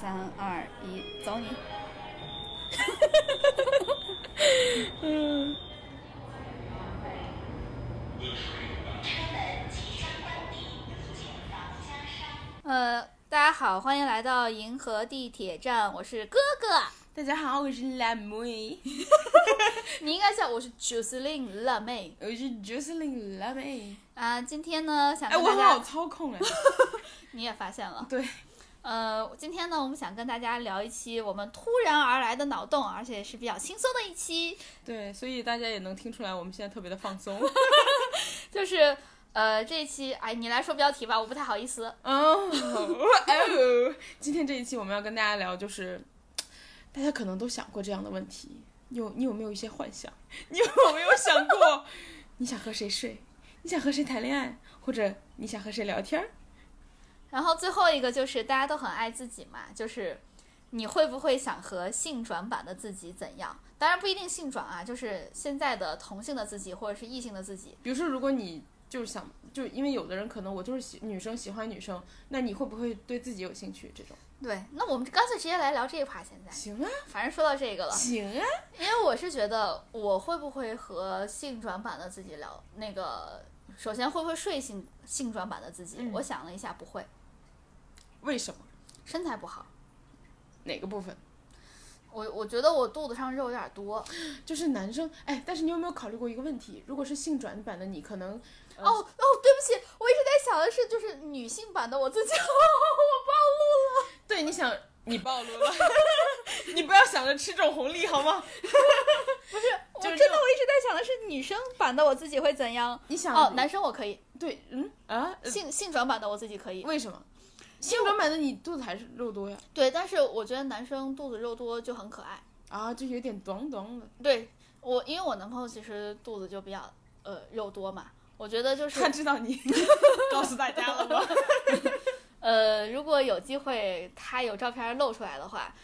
三二一，走你！嗯，呃，大家好，欢迎来到银河地铁站，我是哥哥。大家好，我是辣妹，你应该叫我是 Jocelyn 辣妹我是 Jocelyn 辣妹。啊、今天呢，想哎，我很跟大家，好操控哎。你也发现了，对，呃，今天呢，我们想跟大家聊一期我们突然而来的脑洞，而且是比较轻松的一期，对，所以大家也能听出来，我们现在特别的放松。就是呃，这一期，哎，你来说标题吧，我不太好意思。哦哦，今天这一期我们要跟大家聊，就是大家可能都想过这样的问题，你有你有没有一些幻想？你有没有想过，你想和谁睡？你想和谁谈恋爱？或者你想和谁聊天儿？然后最后一个就是大家都很爱自己嘛，就是你会不会想和性转版的自己怎样？当然不一定性转啊，就是现在的同性的自己或者是异性的自己。比如说，如果你就是想，就因为有的人可能我就是喜女生喜欢女生，那你会不会对自己有兴趣？这种对，那我们干脆直接来聊这一趴。现在，行啊，反正说到这个了，行啊，因为我是觉得我会不会和性转版的自己聊那个，首先会不会睡性性转版的自己？嗯我想了一下，不会，为什么？身材不好。哪个部分？我我觉得我肚子上肉有点多。就是男生，哎，但是你有没有考虑过一个问题？如果是性转版的你，可能呃哦哦，对不起，我一直在想的是，就是女性版的我自己，我暴露了。对，你想你暴露了，你不要想着吃这种红利好吗？不是，我就是真的我一直在想的是女生版的我自己会怎样。你想哦，男生我可以，对，嗯啊，呃性性转版的我自己可以。为什么？性转版的你肚子还是肉多呀？对，但是我觉得男生肚子肉多就很可爱。啊，就有点短短的。对我，因为我男朋友其实肚子就比较呃肉多嘛，我觉得就是他知道你 告诉大家了吗？呃，如果有机会他有照片露出来的话，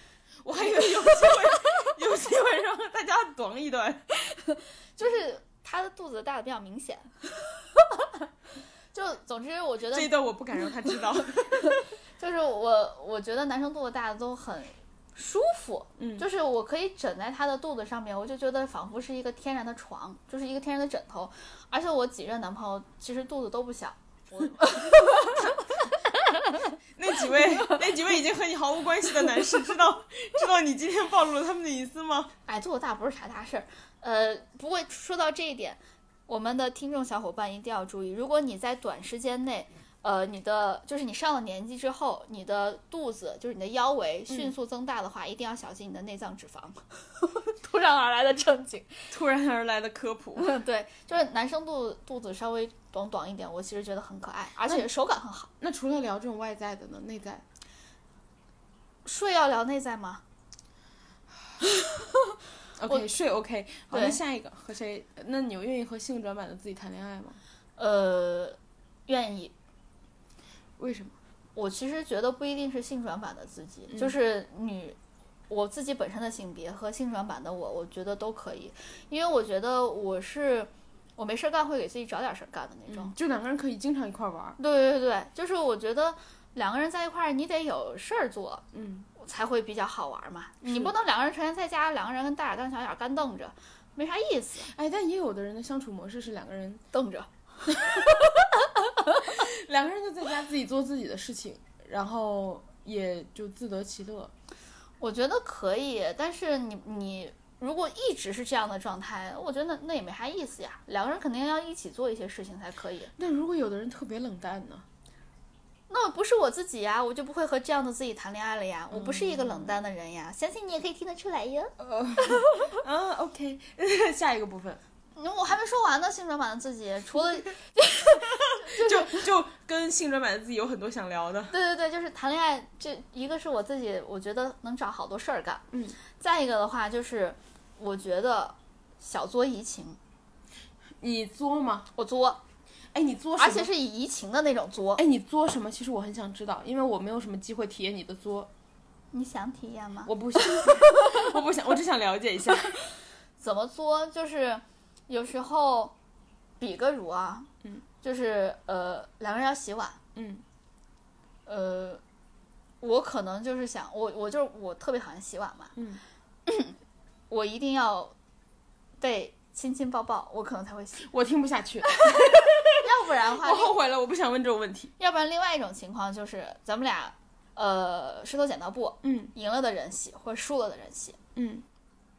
我还以为有机会，有机会让大家短一段。就是他的肚子大的比较明显。就总之，我觉得这一段我不敢让他知道。就是我，我觉得男生肚子大的都很舒服，嗯就是我可以枕在他的肚子上面，我就觉得仿佛是一个天然的床，就是一个天然的枕头。而且我几任男朋友其实肚子都不小，我 那几位，那几位已经和你毫无关系的男士，知道知道你今天暴露了他们的隐私吗？哎，肚子大不是啥大事儿。呃，不过说到这一点，我们的听众小伙伴一定要注意，如果你在短时间内，呃，你的就是你上了年纪之后，你的肚子就是你的腰围迅速增大的话，一定要小心你的内脏脂肪。突然而来的正经。突然而来的科普，对，就是男生肚肚子稍微短短一点，我其实觉得很可爱，而且手感很好。那除了聊这种外在的呢？内在？睡要聊内在吗？OK，睡 OK。好，那下一个和谁？那你愿意和性转版的自己谈恋爱吗？呃，愿意。为什么？我其实觉得不一定是性转版的自己，嗯就是女，我自己本身的性别和性转版的我，我觉得都可以，因为我觉得我是我没事儿干会给自己找点事儿干的那种。就两个人可以经常一块儿玩儿。对对对，就是我觉得两个人在一块儿，你得有事儿做，嗯，才会比较好玩嘛。你不能两个人成天在家，两个人跟大眼瞪小眼干瞪着，没啥意思，哎，但也有的人的相处模式是两个人，瞪着。两个人就在家自己做自己的事情，然后也就自得其乐。我觉得可以，但是你你如果一直是这样的状态，我觉得那那也没啥意思呀。两个人肯定要一起做一些事情才可以。那如果有的人特别冷淡呢？那我不是我自己呀，我就不会和这样的自己谈恋爱了呀。我不是一个冷淡的人呀，相信你也可以听得出来哟。啊，OK，下一个部分那我还没说完呢，性转版的自己，除了 就就跟性转版的自己有很多想聊的。对对对，就是谈恋爱，这一个是我自己，我觉得能找好多事儿干。嗯，再一个的话就是，我觉得小作怡情，你作吗？我作，哎，你作什么？而且是以移情的那种作。哎，你作什么？其实我很想知道，因为我没有什么机会体验你的作。你想体验吗？我不想，我不想，我只想了解一下。怎么作？就是有时候，比个如啊，嗯，就是呃，两个人要洗碗，嗯，呃，我可能就是想，我我就是我特别讨厌洗碗嘛，嗯，我一定要被亲亲抱抱，我可能才会洗，我听不下去，要不然的话我，后悔了，我不想问这种问题。要不然另外一种情况就是咱们俩呃石头剪刀布，嗯赢了的人洗，或者输了的人洗，嗯，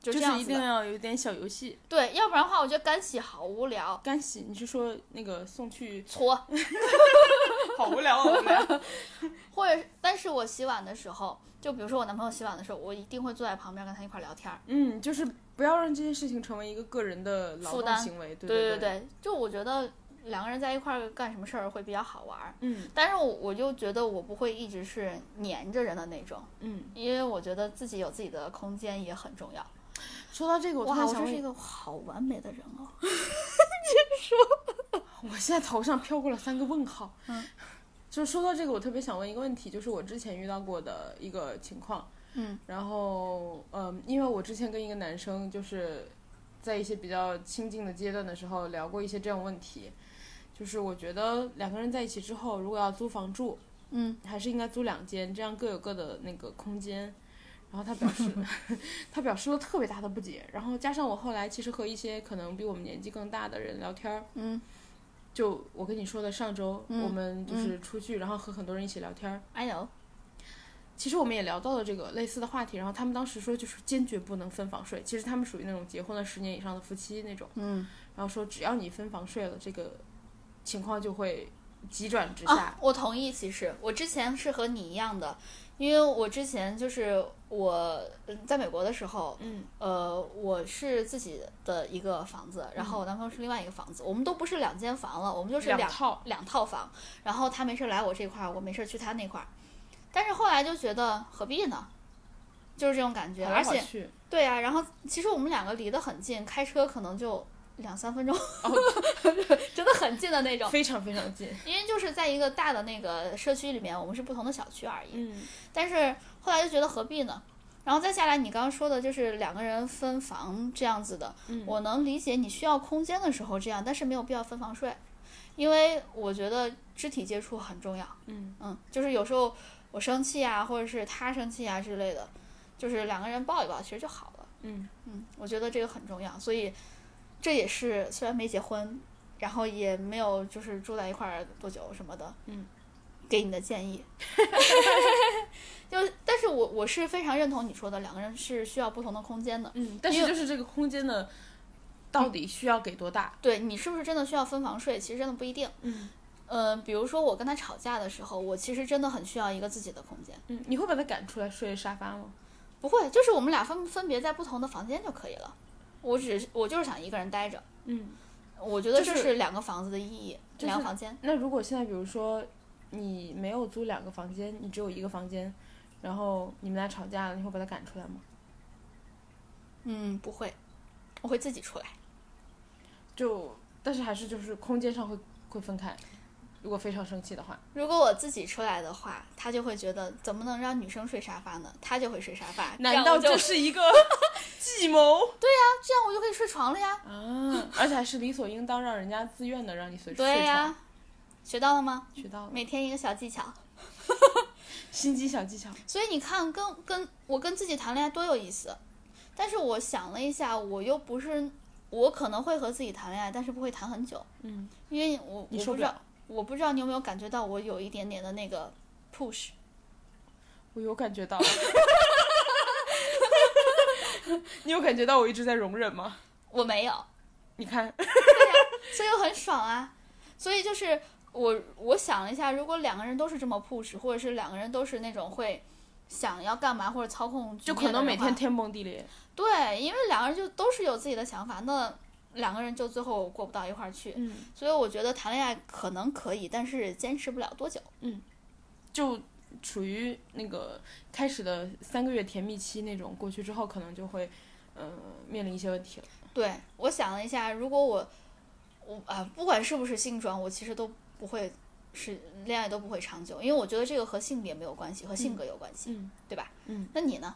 就就是一定。要有点小游戏。对，要不然的话，我觉得干洗好无聊，干洗，你是说那个送去？搓，好无聊，好无聊。或者，但是我洗碗的时候，就比如说我男朋友洗碗的时候，我一定会坐在旁边跟他一块聊天儿。嗯，就是不要让这件事情成为一个个人的劳动行为。对对对，对，就我觉得两个人在一块儿干什么事儿会比较好玩儿。嗯但是我我就觉得我不会一直是黏着人的那种，嗯。因为我觉得自己有自己的空间也很重要。说到这个，我突哇，我真是一个好完美的人哦。我现在头上飘过了三个问号。嗯，就是说到这个，我特别想问一个问题，就是我之前遇到过的一个情况。嗯，然后，嗯，因为我之前跟一个男生就是在一些比较亲近的阶段的时候聊过一些这样问题，就是我觉得两个人在一起之后，如果要租房住，嗯，还是应该租两间，这样各有各的那个空间。然后他表示，他表示了特别大的不解。然后加上我后来其实和一些可能比我们年纪更大的人聊天儿，嗯，就我跟你说的，上周嗯我们就是出去，然后和很多人一起聊天儿。I know。其实我们也聊到了这个类似的话题，然后他们当时说就是坚决不能分房睡。其实他们属于那种结婚了十年以上的夫妻那种，嗯然后说只要你分房睡了，这个情况就会急转直下。啊，我同意。其实我之前是和你一样的，因为我之前就是我嗯在美国的时候，嗯呃，我是自己的一个房子，然后我男朋友是另外一个房子，我们都不是两间房了，我们就是两两套两套房。然后他没事来我这块儿，我没事去他那块儿。但是后来就觉得何必呢？就是这种感觉，而且对啊，然后其实我们两个离得很近，开车可能就两三分钟，真的很近的那种。非常非常近。因为就是在一个大的那个社区里面，我们是不同的小区而已。嗯但是后来就觉得何必呢？然后再下来，你刚刚说的就是两个人分房这样子的，嗯我能理解你需要空间的时候这样，但是没有必要分房睡，因为我觉得肢体接触很重要。嗯嗯，就是有时候我生气啊，或者是他生气啊之类的，就是两个人抱一抱，其实就好了。嗯嗯，我觉得这个很重要，所以这也是虽然没结婚，然后也没有就是住在一块儿多久什么的，嗯，给你的建议。就但是我我是非常认同你说的，两个人是需要不同的空间的。嗯，但是就是这个空间的到底需要给多大？对你是不是真的需要分房睡？其实真的不一定。嗯嗯、比如说我跟他吵架的时候，我其实真的很需要一个自己的空间。嗯，你会把他赶出来睡沙发吗？不会，就是我们俩分分别在不同的房间就可以了。我只是我就是想一个人待着。嗯，我觉得这是两个房子的意义，就是两个房间。那如果现在比如说你没有租两个房间，你只有一个房间，然后你们俩吵架了，你会把他赶出来吗？嗯，不会，我会自己出来。就但是还是就是空间上会会分开。如果非常生气的话，如果我自己出来的话，他就会觉得怎么能让女生睡沙发呢？他就会睡沙发，难道就这是一个 计谋对呀这样我就可以睡床了呀？啊？而且还是理所应当让人家自愿的让你睡睡对呀、床。学到了吗？学到了每天一个小技巧。心机小技巧。所以你看，跟跟我跟自己谈恋爱多有意思。但是我想了一下，我又不是，我可能会和自己谈恋爱，但是不会谈很久，嗯，因为我你不知道，我不知道你有没有感觉到我有一点点的那个 push。我有感觉到。你有感觉到我一直在容忍吗？我没有，你看，所以我很爽啊。所以就是我我想了一下，如果两个人都是这么 push，或者是两个人都是那种会想要干嘛或者操控就可能每天天崩地裂。对，因为两个人就都是有自己的想法，那两个人就最后过不到一块儿去。嗯，所以我觉得谈恋爱可能可以，但是坚持不了多久。嗯就处于那个开始的三个月甜蜜期那种，过去之后可能就会，呃，面临一些问题了。对我想了一下，如果我我啊，不管是不是性转，我其实都不会是恋爱都不会长久，因为我觉得这个和性别没有关系，和性格有关系，嗯对吧？嗯，那你呢？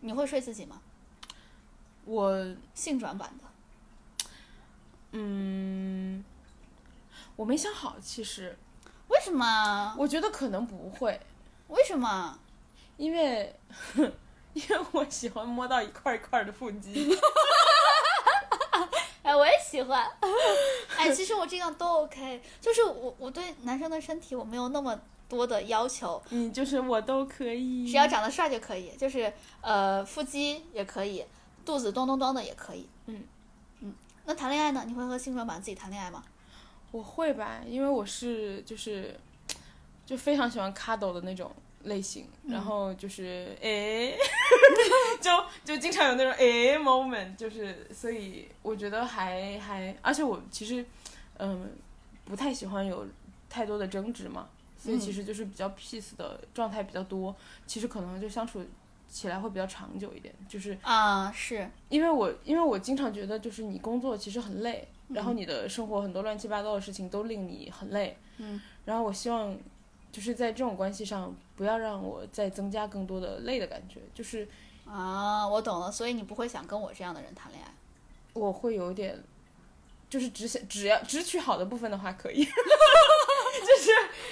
你会睡自己吗？我性转版的？嗯，我没想好，其实为什么？我觉得可能不会。为什么？因为 因为我喜欢摸到一块一块的腹肌。哎，我也喜欢。哎，其实我这样都 OK，就是我我对男生的身体我没有那么多的要求，嗯，就是我都可以，只要长得帅就可以，就是呃腹肌也可以，肚子咚咚咚的也可以。嗯嗯，那谈恋爱呢？你会和性转版自己谈恋爱吗？我会吧，因为我是就是就非常喜欢 cuddle 的那种类型，然后就是诶，就就经常有那种诶 moment，就是所以我觉得还还，而且我其实嗯不太喜欢有太多的争执嘛，所以其实就是比较 peace 的状态比较多，其实可能就相处起来会比较长久一点，就是啊，是。因为我因为我经常觉得就是你工作其实很累，然后你的生活很多乱七八糟的事情都令你很累，嗯，然后我希望就是在这种关系上不要让我再增加更多的累的感觉，就是啊，我懂了，所以你不会想跟我这样的人谈恋爱。我会有点，就是只想只要只取好的部分的话可以，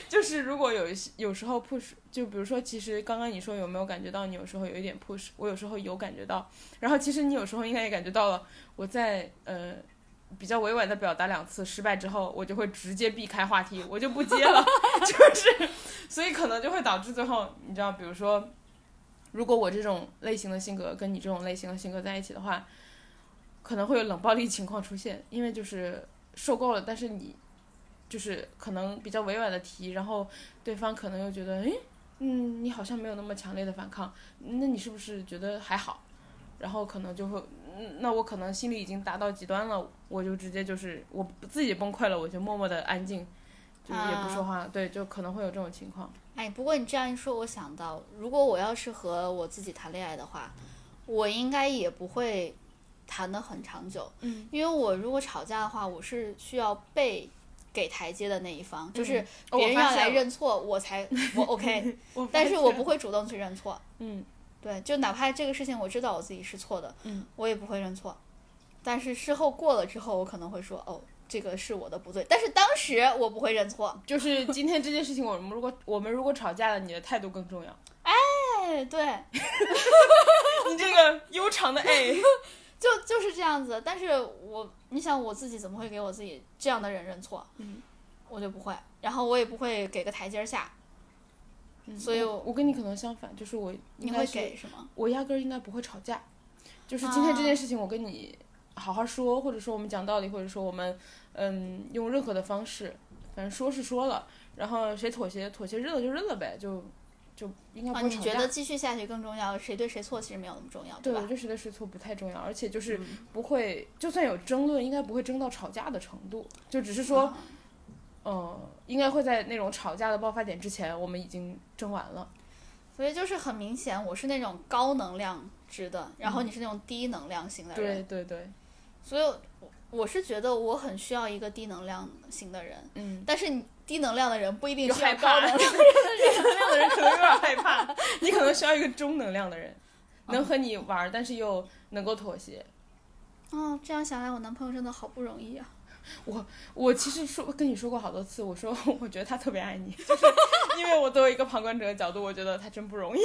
就是如果有有时候 push，就比如说其实刚刚你说有没有感觉到你有时候有一点 push，我有时候有感觉到，然后其实你有时候应该也感觉到了，我在呃。比较委婉的表达两次失败之后，我就会直接避开话题，我就不接了，就是，所以可能就会导致最后，你知道，比如说，如果我这种类型的性格跟你这种类型的性格在一起的话，可能会有冷暴力情况出现，因为就是受够了，但是你就是可能比较委婉的提，然后对方可能又觉得，诶，嗯，你好像没有那么强烈的反抗，那你是不是觉得还好？然后可能就会，嗯，那我可能心里已经达到极端了，我就直接就是我自己崩溃了，我就默默的安静，就是也不说话，对，就可能会有这种情况。哎，不过你这样一说，我想到，如果我要是和我自己谈恋爱的话，我应该也不会谈得很长久，嗯，因为我如果吵架的话，我是需要被给台阶的那一方，就是哦别人要来认错，我才 我 OK，我。但是我不会主动去认错，嗯。对，就哪怕这个事情我知道我自己是错的，嗯，我也不会认错，但是事后过了之后，我可能会说，哦，这个是我的不对，但是当时我不会认错，就是今天这件事情，我们如果我们如果吵架了，你的态度更重要。哎，对，你这个悠长的哎，就就是这样子，但是我，你想我自己怎么会给我自己这样的人认错？嗯，我就不会，然后我也不会给个台阶儿下，所以我我跟你可能相反，就是我你会应该是给什么？我压根儿应该不会吵架，就是今天这件事情，我跟你好好说，或者说我们讲道理，或者说我们嗯用任何的方式，反正说是说了，然后谁妥协妥协认了就认了呗，就就应该不啊，会吵架。你觉得继续下去更重要？谁对谁错其实没有那么重要，对，吧我？觉得谁对谁错不太重要，而且就是嗯不会，就算有争论，应该不会争到吵架的程度，就只是说，啊嗯，应该会在那种吵架的爆发点之前，我们已经争完了。所以就是很明显，我是那种高能量值的，然后你是那种低能量型的人，嗯对对对，所以我我是觉得我很需要一个低能量型的人，嗯，但是你低能量的人不一定需要。低能量的人可能有点害怕，你可能需要一个中能量的人，能和你玩儿，但是又能够妥协。哦，这样想来，我男朋友真的好不容易啊。我其实说跟你说过好多次，我说我觉得他特别爱你，就是因为我作为一个旁观者的角度，我觉得他真不容易。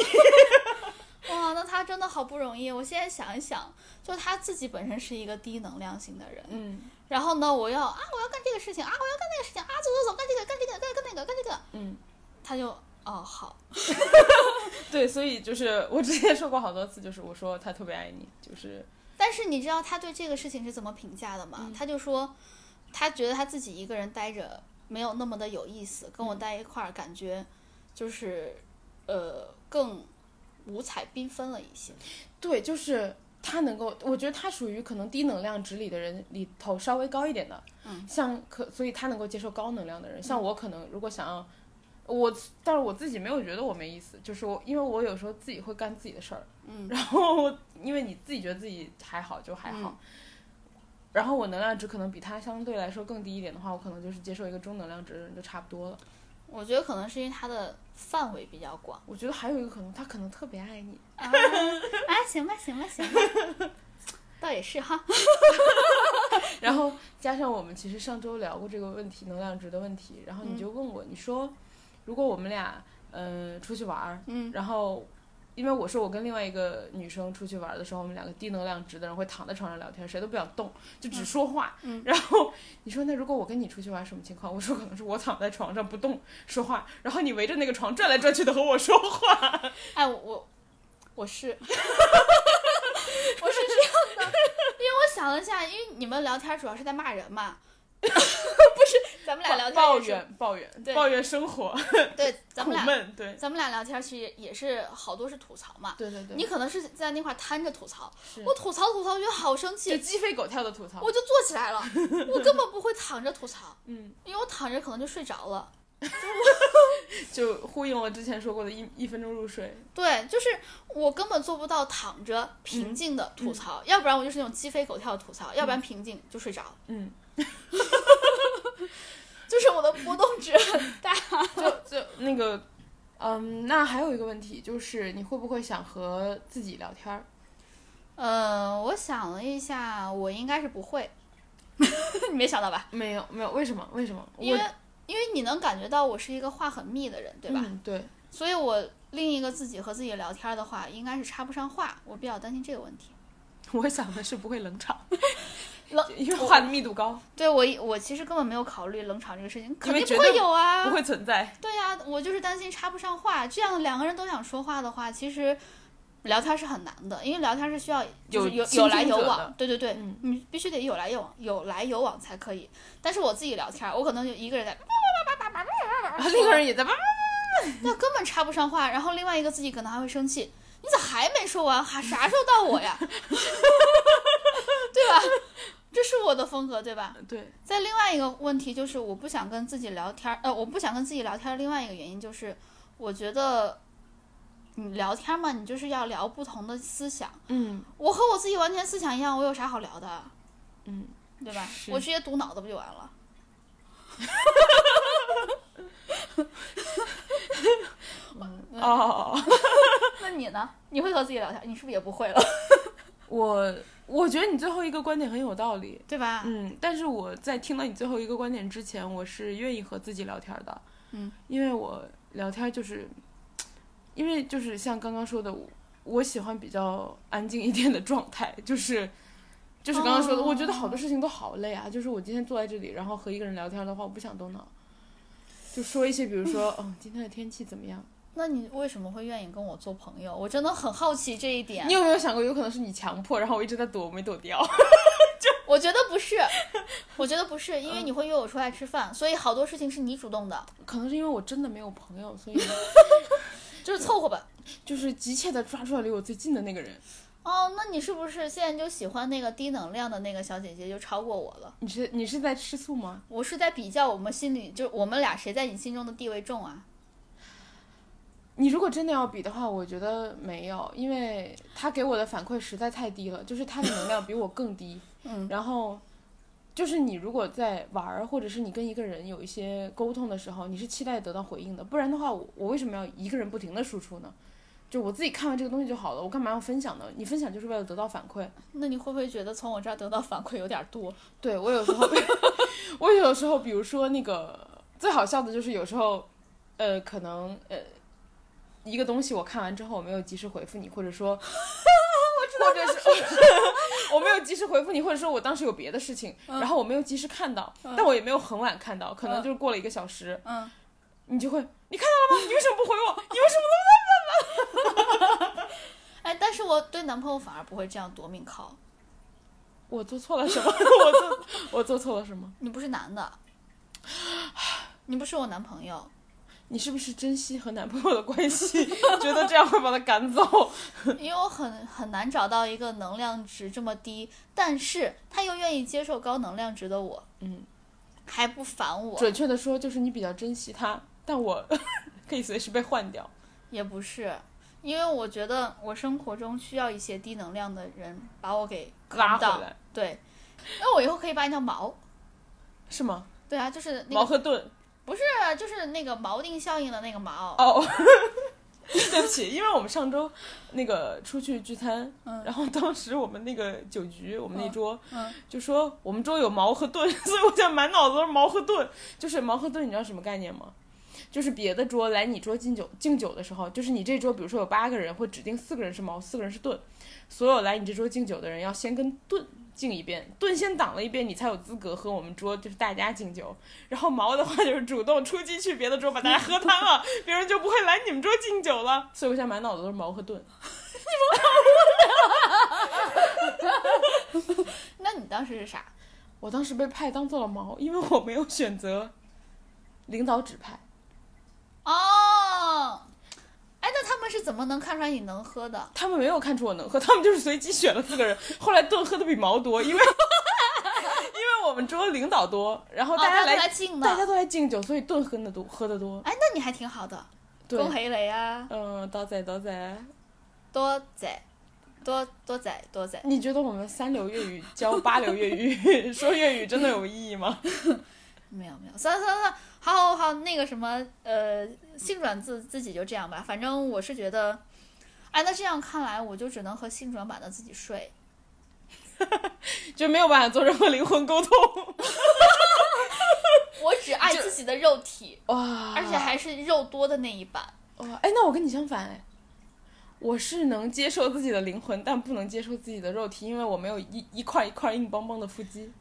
哇，那他真的好不容易。我现在想一想，就他自己本身是一个低能量型的人，嗯然后呢，我要啊，我要干这个事情啊，我要干那个事情啊，走走走，干这个干这个干干那个干这个，嗯，他就哦好，对，所以就是我之前说过好多次，就是我说他特别爱你，就是但是你知道他对这个事情是怎么评价的吗？嗯他就说，他觉得他自己一个人待着没有那么的有意思，跟我待一块儿感觉就是呃更五彩缤纷了一些。对，就是他能够，我觉得他属于可能低能量值里的人里头稍微高一点的，嗯，像可，所以他能够接受高能量的人。像我可能如果想要，我，但是我自己没有觉得我没意思，就是我，因为我有时候自己会干自己的事儿，嗯，然后因为你自己觉得自己还好就还好。然后我能量值可能比他相对来说更低一点的话，我可能就是接受一个中能量值的人就差不多了。我觉得可能是因为他的范围比较广。我觉得还有一个可能，他可能特别爱你。啊啊，行吧，行吧，行吧，倒也是哈。然后加上我们其实上周聊过这个问题，能量值的问题，然后你就问我，你说如果我们俩嗯、出去玩儿，嗯然后。因为我说我跟另外一个女生出去玩的时候，我们两个低能量值的人会躺在床上聊天，谁都不想动，就只说话。嗯 然后你说那如果我跟你出去玩什么情况？我说可能是我躺在床上不动说话，然后你围着那个床转来转去的和我说话。哎，我我我是 我是这样的，因为我想了一下，因为你们聊天主要是在骂人嘛，不是咱们俩聊天抱怨抱怨对抱怨生活 对，咱苦们俩闷，对咱们俩聊天其实也是好多是吐槽嘛。对对对，你可能是在那块儿摊着吐槽，我吐槽吐槽，觉得好生就气，鸡飞狗跳的吐槽。我就坐起来了，我根本不会躺着吐槽，嗯，因为我躺着可能就睡着了。就呼应了之前说过的一一分钟入睡。对，就是我根本做不到躺着平静的吐槽，要不然我就是那种鸡飞狗跳的吐槽，要不然平静就睡着，嗯，就是我的波动值很大。就就那个，嗯，那还有一个问题就是，你会不会想和自己聊天儿？嗯，我想了一下，我应该是不会，你没想到吧？没有没有，为什么？为什么？因为因为你能感觉到我是一个话很密的人，对吧？嗯、对，所以我另一个自己和自己聊天的话，应该是插不上话，我比较担心这个问题。我想的是不会冷场，冷因为话的密度高，对我我其实根本没有考虑冷场这个事情，肯定不会有啊，不会存在。对呀、我就是担心插不上话。这样两个人都想说话的话，其实聊天是很难的，因为聊天是需要就是有有有来有往。对对对，嗯你必须得有来有往，有来有往才可以。但是我自己聊天，我可能就一个人在，然后另一个人也在叭 叭那根本插不上话，然后另外一个自己可能还会生气，你咋还没说完？还 啥时候到我呀？对吧？这是我的风格，对吧？对，在另外一个问题就是，我不想跟自己聊天儿，呃，我不想跟自己聊天儿。另外一个原因就是，我觉得你聊天嘛，你就是要聊不同的思想。嗯我和我自己完全思想一样，我有啥好聊的，嗯，对吧？我直接堵脑子不就完了？哦，那你呢？你会和自己聊天？你是不是也不会了？我我觉得你最后一个观点很有道理。对吧？嗯，但是我在听到你最后一个观点之前，我是愿意和自己聊天的。嗯，因为我聊天就是，因为就是像刚刚说的，我我喜欢比较安静一点的状态，就是就是刚刚说的，哦我觉得好多事情都好累啊。就是我今天坐在这里，然后和一个人聊天的话，我不想动脑，就说一些比如说，嗯，今天的天气怎么样？那你为什么会愿意跟我做朋友？我真的很好奇这一点你。有没有想过，有可能是你强迫，然后我一直在躲，我没躲掉？就我觉得不是，我觉得不是，因为你会约我出来吃饭，所以好多事情是你主动的，可能是因为我真的没有朋友，所以 就是凑合吧。就是急切的抓住了离我最近的那个人。哦，那你是不是现在就喜欢那个低能量的那个小姐姐，就超过我了？你是你是在吃醋吗？我是在比较我们心里，就我们俩谁在你心中的地位重啊？你如果真的要比的话，我觉得没有，因为他给我的反馈实在太低了，就是他的能量比我更低。嗯，然后，就是你如果在玩儿，或者是你跟一个人有一些沟通的时候，你是期待得到回应的，不然的话，我我为什么要一个人不停的输出呢？就我自己看完这个东西就好了，我干嘛要分享呢？你分享就是为了得到反馈。那你会不会觉得从我这儿得到反馈有点多？对我有时候，我有时候，比如说那个最好笑的就是有时候，呃，可能呃，一个东西我看完之后我没有及时回复你，或者说，或者是 我没有及时回复你，或者说我当时有别的事情，然后我没有及时看到，但我也没有很晚看到，可能就是过了一个小时，嗯，你就会你看到了吗？你为什么不回我？你为什么 哎，但是我对男朋友反而不会这样夺命 call。我做错了什么？我做我做错了什么？你不是男的，你不是我男朋友。你是不是珍惜和男朋友的关系，觉得这样会把他赶走？因为我很很难找到一个能量值这么低，但是他又愿意接受高能量值的我，嗯，还不烦我，准确的说，就是你比较珍惜他，但我 可以随时被换掉。也不是，因为我觉得我生活中需要一些低能量的人把我给拉回来，对，那我以后可以把你叫毛，是吗？对啊，就是那个毛和盾。不是，就是那个锚定效应的那个锚，哦，对不起，因为我们上周那个出去聚餐，嗯然后当时我们那个酒局，我们那桌、嗯就说我们桌有矛和盾，所以我现在满脑子都是矛和盾。就是矛和盾，你知道什么概念吗？就是别的桌来你桌敬酒敬酒的时候，就是你这桌比如说有八个人，会指定四个人是矛，四个人是盾，所有来你这桌敬酒的人要先跟盾敬一遍，盾先挡了一遍，你才有资格和我们桌就是大家敬酒。然后毛的话就是主动出击去别的桌把大家喝瘫了，别人就不会来你们桌敬酒了。所以我现在满脑子都是毛和盾。那你当时是啥？我当时被派当做了毛，因为我没有选择领导指派。哦，哎，那他们是怎么能看出来你能喝的？他们没有看出我能喝，他们就是随机选了四个人。后来顿喝的比毛多，因为 因为我们桌领导多，然后哦，大家来、都来敬的。大家都来敬酒，所以顿喝的多，喝的多。哎，那你还挺好的。恭喜你啊！嗯，多仔多仔。多仔，多多仔多仔。你觉得我们三流粤语教八流粤语 说粤语真的有意义吗？没有没有，算了算了算了，好好好，那个什么，呃，性转自自己就这样吧。反正我是觉得，哎，那这样看来，我就只能和性转版的自己睡。就没有办法做任何灵魂沟通。我只爱自己的肉体，哇！而且还是肉多的那一版。哇，哎，那我跟你相反哎，我是能接受自己的灵魂，但不能接受自己的肉体，因为我没有一一块一块硬邦邦的腹肌。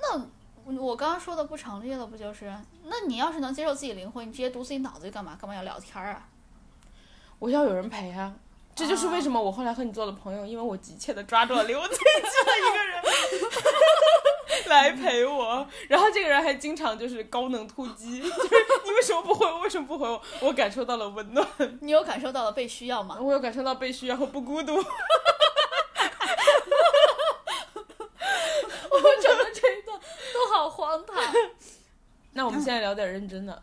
那我刚刚说的不成立了，不就是？那你要是能接受自己灵魂，你直接读自己脑子干嘛？干嘛要聊天啊？我要有人陪啊！这就是为什么我后来和你做了朋友，因为我急切的抓住了留我最近的一个人 来陪我，然后这个人还经常就是高能突击，就是你为什么不回我？为什么不回我？我感受到了温暖，你有感受到了被需要吗？我有感受到被需要和不孤独。我们整个这一段都好荒唐。那我们现在聊点认真的，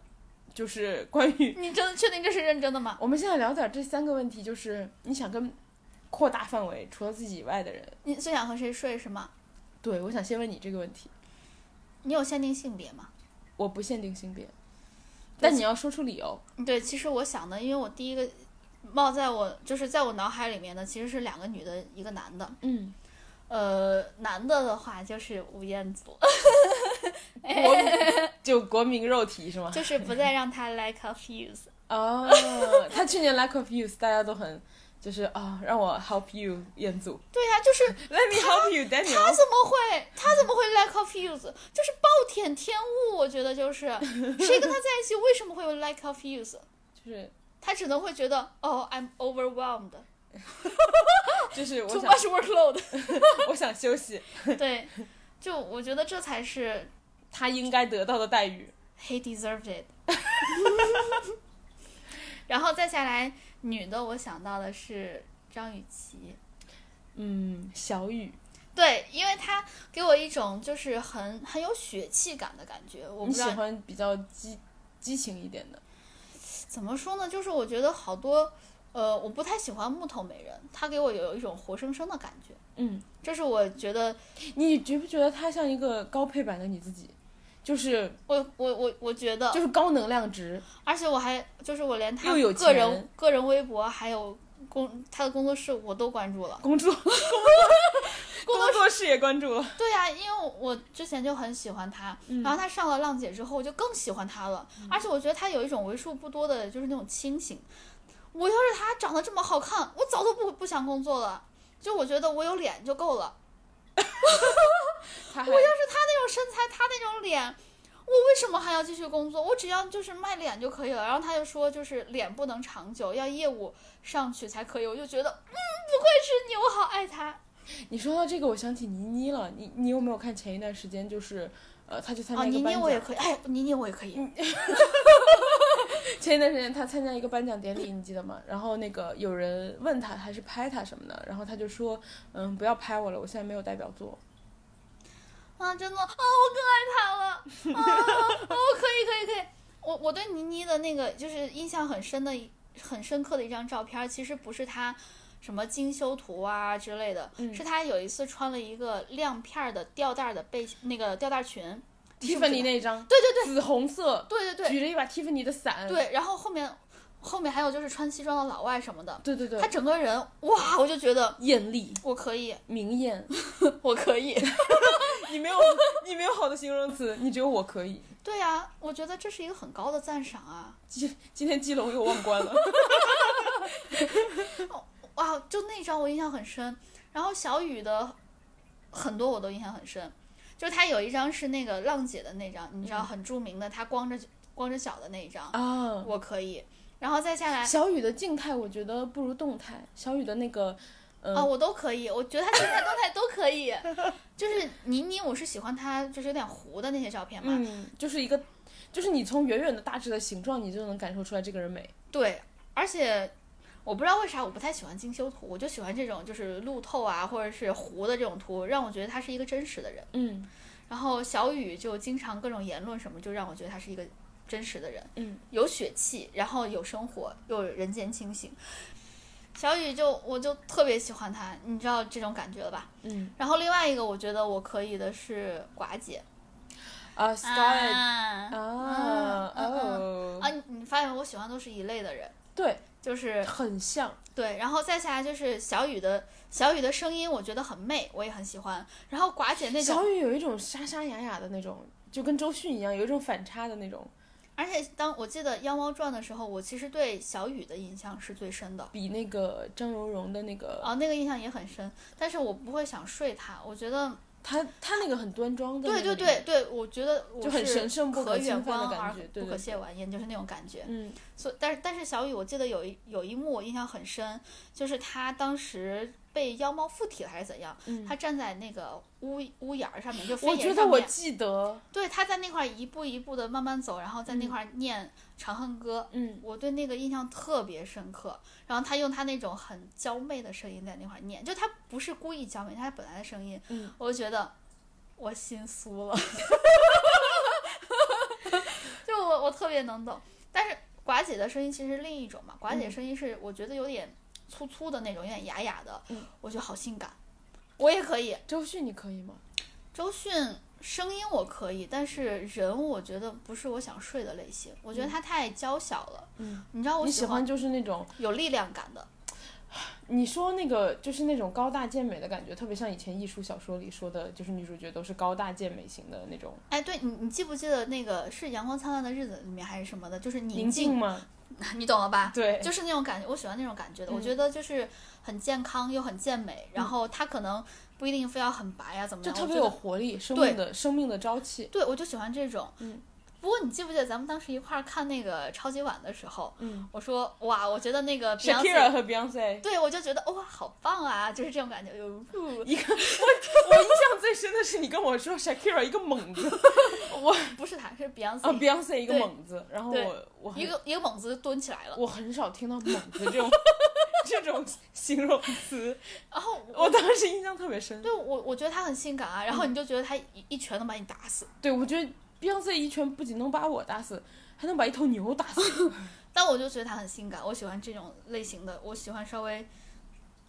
就是关于你真的确定这是认真的吗？我们现在聊点这三个问题，就是你想跟扩大范围，除了自己以外的人。你最想和谁睡是吗？对，我想先问你这个问题。你有限定性别吗？我不限定性别，但你要说出理由。对，其实我想的，因为我第一个冒在我就是在我脑海里面的其实是两个女的，一个男的。嗯，呃，男的的话就是吴彦祖，国就国民肉体是吗？就是不再让他 like confuse。哦，他去年 Like of use，大家都很就是啊、让我 help you 彦祖对呀、就是，Let me help you 他。怎么会他怎么会 like confuse？就是暴殄天物，我觉得就是谁跟他在一起为什么会有 like confuse？就是他只能会觉得哦，I'm overwhelmed，就是我 too 想 much workload。我想休息，对，就我觉得这才是他应该得到的待遇。he deserved it。然后再下来，女的我想到的是张雨绮，嗯，小雨，对，因为她给我一种就是很很有血气感的感觉。我不你喜欢比较激激情一点的。怎么说呢，就是我觉得好多，呃，我不太喜欢木头美人，她给我有一种活生生的感觉。嗯，这是我觉得，你觉不觉得他像一个高配版的你自己？就是我我我我觉得，就是高能量值，而且我还就是我连他又有个人个人微博还有工他的工作室我都关注了。工作工作室也关注了。对呀、因为我之前就很喜欢他，嗯然后他上了浪姐之后，我就更喜欢他了。而且我觉得他有一种为数不多的，就是那种清醒。我要是他长得这么好看，我早都不不想工作了。就我觉得我有脸就够了。我要是他那种身材，他那种脸，我为什么还要继续工作？我只要就是卖脸就可以了。然后他就说，就是脸不能长久，要业务上去才可以。我就觉得，嗯，不愧是你，我好爱他。你说到这个，我想起倪妮了。你你有没有看前一段时间就是呃，他去参加一个颁奖？妮我也可以，哎，倪妮我也可以。前一段时间他参加一个颁奖典礼，你记得吗？然后那个有人问他还是拍他什么的，然后他就说，嗯，不要拍我了，我现在没有代表作。啊，真的啊，我更爱他了啊！哦，可以可以可以，我我对倪妮的那个就是印象很深的一很深刻的一张照片，其实不是她什么精修图啊之类的，嗯是她有一次穿了一个亮片的吊带的背那个吊带裙，你是不是？Tiffany 那张，对对对。紫红色，对对对。举着一把 Tiffany 的伞，对，然后后面后面还有就是穿西装的老外什么的，对对对。他整个人哇，我就觉得艳丽。我可以，明艳，我可以，你没有你没有好的形容词，你只有我可以。对呀、我觉得这是一个很高的赞赏啊！今今天基隆又忘关了。哇，就那张我印象很深。然后小雨的很多我都印象很深，就是他有一张是那个浪姐的那张，你知道很著名的，他光着光着脚的那一张，啊，我可以。然后再下来小雨的静态我觉得不如动态，小雨的那个，嗯、啊，我都可以，我觉得他静态动态都可以。就是倪妮，我是喜欢她就是有点糊的那些照片嘛，嗯，就是一个，就是你从远远的大致的形状，你就能感受出来这个人美。对，而且我不知道为啥我不太喜欢精修图，我就喜欢这种就是路透啊或者是糊的这种图，让我觉得他是一个真实的人。嗯然后小雨就经常各种言论什么，就让我觉得他是一个真实的人，嗯，有血气，然后有生活，又有人间清醒。小雨就我就特别喜欢他，你知道这种感觉了吧？嗯然后另外一个我觉得我可以的是寡姐啊嗯哦，啊，你你发现我喜欢都是一类的人，对，就是很像。对，然后再下来就是小雨的小雨的声音，我觉得很媚，我也很喜欢。然后寡姐那种小雨有一种沙沙哑哑的那种，就跟周迅一样，有一种反差的那种，而且当我记得《妖猫传》的时候，我其实对小雨的印象是最深的，比那个张柔柔的那个，啊，那个印象也很深。但是我不会想睡她，我觉得，她她那个很端庄的，对对对，对，我觉得我就很是神圣不可可远观而感觉不可亵玩焉，就是那种感觉。嗯。所以但是但是小雨，我记得有一有一幕我印象很深，就是他当时被妖猫附体了还是怎样，嗯，她站在那个屋屋檐儿上面，就飞我觉得我檐上面记得，对，他在那块儿一步一步的慢慢走，然后在那块儿念《长恨歌》嗯我对那个印象特别深刻。然后他用他那种很娇媚的声音在那块儿念，就他不是故意娇媚，他本来的声音，嗯我就觉得我心酥了，就我我特别能懂。但是寡姐的声音其实是另一种嘛，寡姐嗯声音是我觉得有点粗粗的那种，有点哑哑的，嗯我觉得好性感，我也可以。周迅你可以吗？周迅声音我可以，但是人我觉得不是我想睡的类型，我觉得她太娇小了。嗯，你知道我喜欢就是那种，有力量感的，你说那个就是那种高大健美的感觉，特别像以前艺术小说里说的，就是女主角都是高大健美型的那种。哎，对你你记不记得那个是《阳光灿烂的日子》里面还是什么的，就是宁宁静吗？你懂了吧？对，就是那种感觉，我喜欢那种感觉的。我嗯觉得就是很健康又很健美，然后她可能不一定非要很白啊、怎么样，就特别有活力，生命的生命的朝气。对，我就喜欢这种。嗯。不过你记不记得咱们当时一块儿看那个超级碗的时候，嗯我说哇，我觉得那个 Shakira 和 Beyonce，对我就觉得哇，好棒啊，就是这种感觉。有 一个我我印象最深的是你跟我说 Shakira 一个猛子，我不是他，是 Beyonce，、啊 Beyonce 一个猛子，然后我我一个一个猛子蹲起来了。我很少听到猛子这种 这种形容词，然后我当时印象特别深。对我我觉得他很性感啊，然后你就觉得他一一拳能把你打死。对，我觉得 Beyonce 一拳不仅能把我打死，还能把一头牛打死。但我就觉得他很性感，我喜欢这种类型的，我喜欢稍微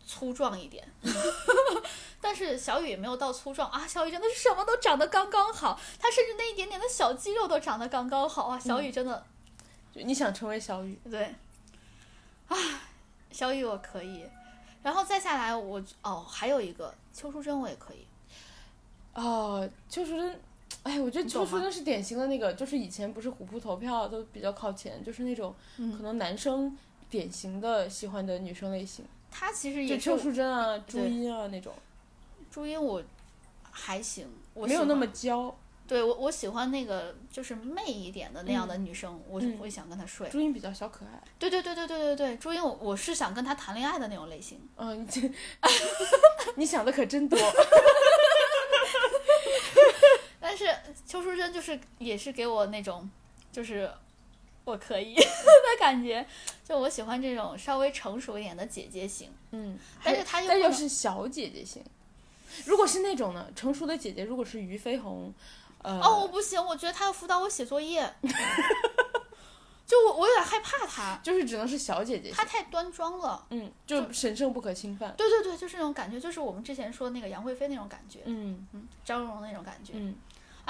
粗壮一点。但是小雨也没有到粗壮啊，小雨真的是什么都长得刚刚好，他甚至那一点点的小肌肉都长得刚刚好啊。小雨真的、就你想成为小雨，对，啊，小雨我可以，然后再下来我哦还有一个邱淑贞我也可以，哦，邱淑贞，哎，我觉得邱淑贞是典型的那个，就是以前不是虎扑投票都比较靠前，就是那种可嗯，能男生典型的喜欢的女生类型，她其实就邱也是淑贞啊、朱茵啊那种，朱茵我还行，我没有那么娇。对我我喜欢那个就是媚一点的那样的女生，我是嗯会想跟她睡。朱茵比较小可爱，对对对对对对对，朱茵我我是想跟她谈恋爱的那种类型。嗯，你这 你想的可真多。但是邱淑贞就是也是给我那种就是我可以 的感觉，就我喜欢这种稍微成熟一点的姐姐型。嗯，但是她又她又是小姐姐型。如果是那种呢，成熟的姐姐，如果是俞飞鸿，呃，哦，我不行，我觉得她要辅导我写作业，就我我有点害怕她，就是只能是小姐姐她，太端庄了。嗯，就神圣不可侵犯。对对对，就是那种感觉，就是我们之前说那个杨贵妃那种感觉，嗯嗯，张荣荣那种感觉。嗯，